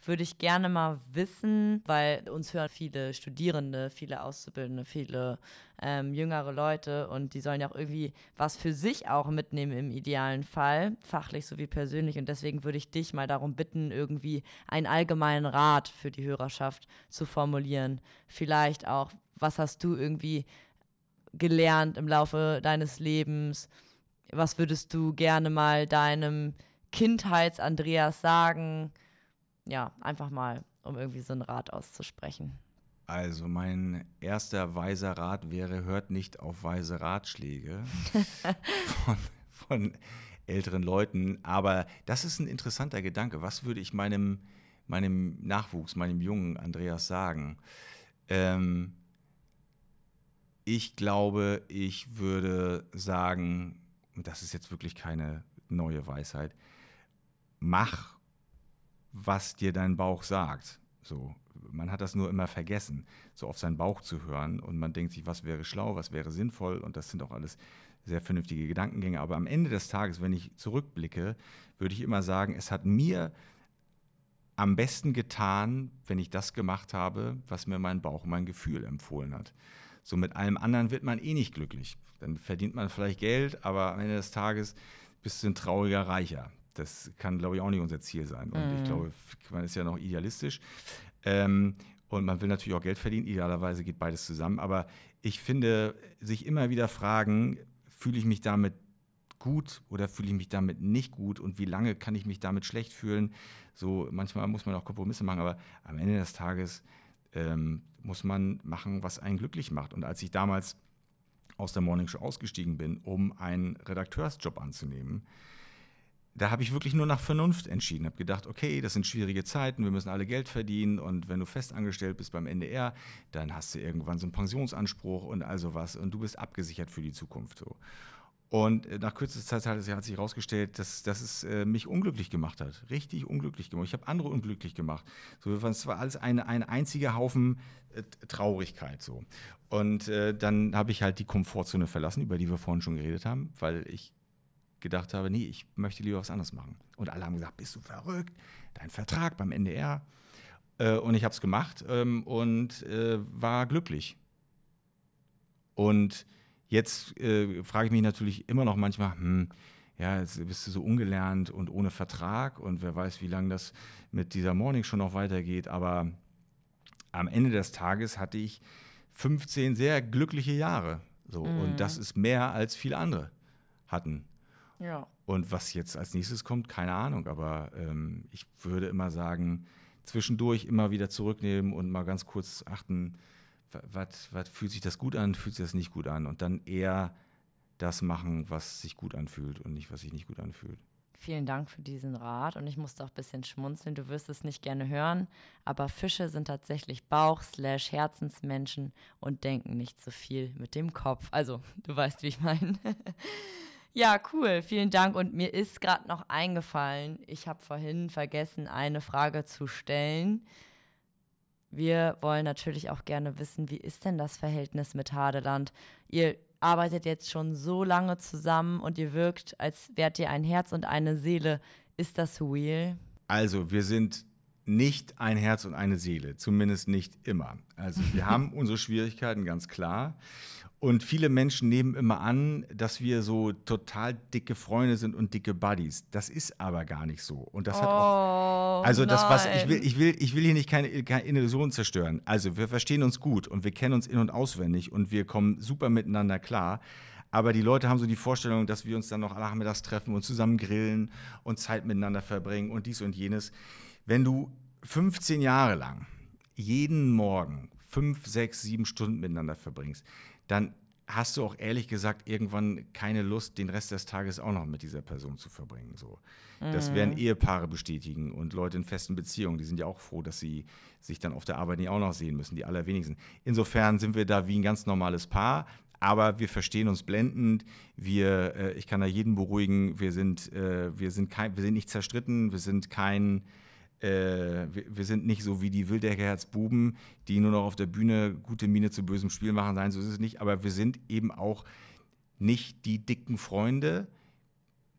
würde ich gerne mal wissen, weil uns hören viele Studierende, viele Auszubildende, viele ähm, jüngere Leute und die sollen ja auch irgendwie was für sich auch mitnehmen im idealen Fall, fachlich sowie persönlich. Und deswegen würde ich dich mal darum bitten, irgendwie einen allgemeinen Rat für die Hörerschaft zu formulieren. Vielleicht auch, was hast du irgendwie gelernt im Laufe deines Lebens? Was würdest du gerne mal deinem Kindheits-Andreas sagen? Ja, einfach mal, um irgendwie so einen Rat auszusprechen. Also mein erster weiser Rat wäre, hört nicht auf weise Ratschläge von, von, älteren Leuten. Aber das ist ein interessanter Gedanke. Was würde ich meinem, meinem Nachwuchs, meinem jungen Andreas sagen? Ähm, ich glaube, ich würde sagen, und das ist jetzt wirklich keine neue Weisheit, mach, was dir dein Bauch sagt. So, man hat das nur immer vergessen, so auf seinen Bauch zu hören und man denkt sich, was wäre schlau, was wäre sinnvoll und das sind auch alles sehr vernünftige Gedankengänge. Aber am Ende des Tages, wenn ich zurückblicke, würde ich immer sagen, es hat mir am besten getan, wenn ich das gemacht habe, was mir mein Bauch, mein Gefühl empfohlen hat. So mit allem anderen wird man eh nicht glücklich. Dann verdient man vielleicht Geld, aber am Ende des Tages bist du ein trauriger Reicher. Das kann, glaube ich, auch nicht unser Ziel sein. Und mhm. ich glaube, man ist ja noch idealistisch. Ähm, und man will natürlich auch Geld verdienen. Idealerweise geht beides zusammen. Aber ich finde, sich immer wieder fragen, fühle ich mich damit gut oder fühle ich mich damit nicht gut und wie lange kann ich mich damit schlecht fühlen? So, manchmal muss man auch Kompromisse machen, aber am Ende des Tages ähm, muss man machen, was einen glücklich macht. Und als ich damals aus der Morning Show ausgestiegen bin, um einen Redakteursjob anzunehmen, da habe ich wirklich nur nach Vernunft entschieden. Habe gedacht, okay, das sind schwierige Zeiten, wir müssen alle Geld verdienen und wenn du festangestellt bist beim NDR, dann hast du irgendwann so einen Pensionsanspruch und all sowas und du bist abgesichert für die Zukunft. So. Und äh, nach kürzester Zeit hat, sich herausgestellt, dass, dass es äh, mich unglücklich gemacht hat. Richtig unglücklich gemacht. Ich habe andere unglücklich gemacht. So, es war alles ein, ein einziger Haufen äh, Traurigkeit. So. Und äh, dann habe ich halt die Komfortzone verlassen, über die wir vorhin schon geredet haben, weil ich gedacht habe, nee, ich möchte lieber was anderes machen. Und alle haben gesagt, bist du verrückt? Dein Vertrag beim NDR. Äh, und ich habe es gemacht ähm, und äh, war glücklich. Und Jetzt äh, frage ich mich natürlich immer noch manchmal, hm, ja, jetzt bist du so ungelernt und ohne Vertrag und wer weiß, wie lange das mit dieser Morning schon noch weitergeht. Aber am Ende des Tages hatte ich 15 sehr glückliche Jahre. So. Mhm. Und das ist mehr als viele andere hatten. Ja. Und was jetzt als nächstes kommt, keine Ahnung. Aber ähm, ich würde immer sagen, zwischendurch immer wieder zurücknehmen und mal ganz kurz achten, was, fühlt sich das gut an, fühlt sich das nicht gut an und dann eher das machen, was sich gut anfühlt und nicht, was sich nicht gut anfühlt. Vielen Dank für diesen Rat und ich musste auch ein bisschen schmunzeln. Du wirst es nicht gerne hören, aber Fische sind tatsächlich Bauch-Herzensmenschen und denken nicht so viel mit dem Kopf. Also, du weißt, wie ich meine. ja, cool. Vielen Dank. Und mir ist gerade noch eingefallen, ich habe vorhin vergessen, eine Frage zu stellen. Wir wollen natürlich auch gerne wissen, wie ist denn das Verhältnis mit Hadeland? Ihr arbeitet jetzt schon so lange zusammen und ihr wirkt, als wärt ihr ein Herz und eine Seele. Ist das real? Also, wir sind nicht ein Herz und eine Seele, zumindest nicht immer. Also, wir haben unsere Schwierigkeiten, ganz klar. Und viele Menschen nehmen immer an, dass wir so total dicke Freunde sind und dicke Buddies. Das ist aber gar nicht so. Und das oh, hat auch. Also das, was ich will, ich will, ich will hier nicht keine, keine Illusion zerstören. Also wir verstehen uns gut und wir kennen uns in- und auswendig und wir kommen super miteinander klar. Aber die Leute haben so die Vorstellung, dass wir uns dann noch nachmittags treffen und zusammen grillen und Zeit miteinander verbringen und dies und jenes. Wenn du 15 Jahre lang jeden Morgen fünf, sechs, sieben Stunden miteinander verbringst, dann hast du auch ehrlich gesagt irgendwann keine Lust, den Rest des Tages auch noch mit dieser Person zu verbringen. So. Das mhm. werden Ehepaare bestätigen und Leute in festen Beziehungen, die sind ja auch froh, dass sie sich dann auf der Arbeit nicht auch noch sehen müssen, die allerwenigsten. Insofern sind wir da wie ein ganz normales Paar, aber wir verstehen uns blendend. Wir, äh, ich kann da jeden beruhigen, wir sind, äh, wir sind, kein, wir sind nicht zerstritten, wir sind kein äh, wir, wir, sind nicht so wie die Wildecker-Herzbuben, die nur noch auf der Bühne gute Miene zu bösem Spiel machen. Nein, so ist es nicht. Aber wir sind eben auch nicht die dicken Freunde,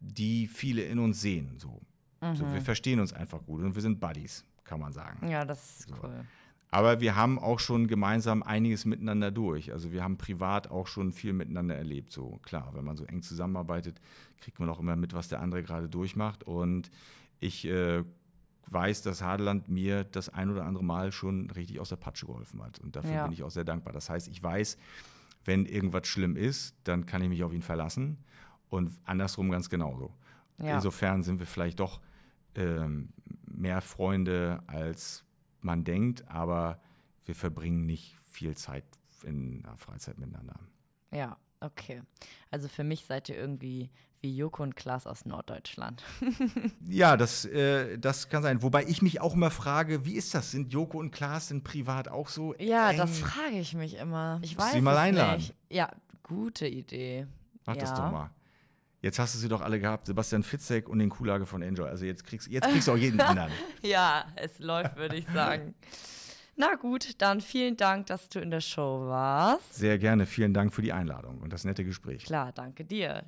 die viele in uns sehen. So. Mhm. so wir verstehen uns einfach gut und wir sind Buddies, kann man sagen. Ja, das ist so. cool. Aber wir haben auch schon gemeinsam einiges miteinander durch. Also wir haben privat auch schon viel miteinander erlebt. So klar, wenn man so eng zusammenarbeitet, kriegt man auch immer mit, was der andere gerade durchmacht. Und ich äh, weiß, dass Hadeland mir das ein oder andere Mal schon richtig aus der Patsche geholfen hat. Und dafür ja. bin ich auch sehr dankbar. Das heißt, ich weiß, wenn irgendwas schlimm ist, dann kann ich mich auf ihn verlassen. Und andersrum ganz genauso. Ja. Insofern sind wir vielleicht doch ähm, mehr Freunde, als man denkt, aber wir verbringen nicht viel Zeit in der Freizeit miteinander. Ja, Okay. Also für mich seid ihr irgendwie wie Joko und Klaas aus Norddeutschland. ja, das, äh, das kann sein. Wobei ich mich auch immer frage, wie ist das? Sind Joko und Klaas denn privat auch so Ja, eng? das frage ich mich immer. Ich weiß Sie mal einladen. Nicht. Ja, gute Idee. Mach ja. das doch mal. Jetzt hast du sie doch alle gehabt, Sebastian Fitzek und den Kuhlage von Enjoy. Also jetzt kriegst, jetzt kriegst du auch jeden anderen. ja, es läuft, würde ich sagen. Na gut, dann vielen Dank, dass du in der Show warst. Sehr gerne. Vielen Dank für die Einladung und das nette Gespräch. Klar, danke dir.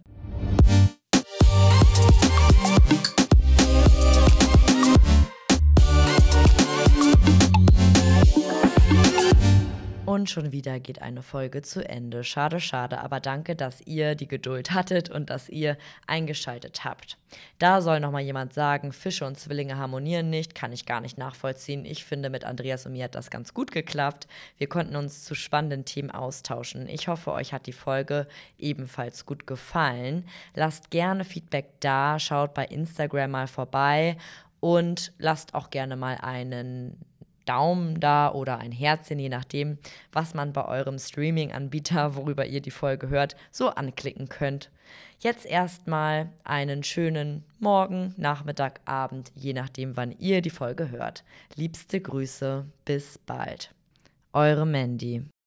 Und schon wieder geht eine Folge zu Ende. Schade, schade, aber danke, dass ihr die Geduld hattet und dass ihr eingeschaltet habt. Da soll nochmal jemand sagen, Fische und Zwillinge harmonieren nicht, kann ich gar nicht nachvollziehen. Ich finde, mit Andreas und mir hat das ganz gut geklappt. Wir konnten uns zu spannenden Themen austauschen. Ich hoffe, euch hat die Folge ebenfalls gut gefallen. Lasst gerne Feedback da, schaut bei Instagram mal vorbei und lasst auch gerne mal einen Daumen da oder ein Herzchen, je nachdem, was man bei eurem Streaming-Anbieter, worüber ihr die Folge hört, so anklicken könnt. Jetzt erstmal einen schönen Morgen, Nachmittag, Abend, je nachdem, wann ihr die Folge hört. Liebste Grüße, bis bald. Eure Mandy.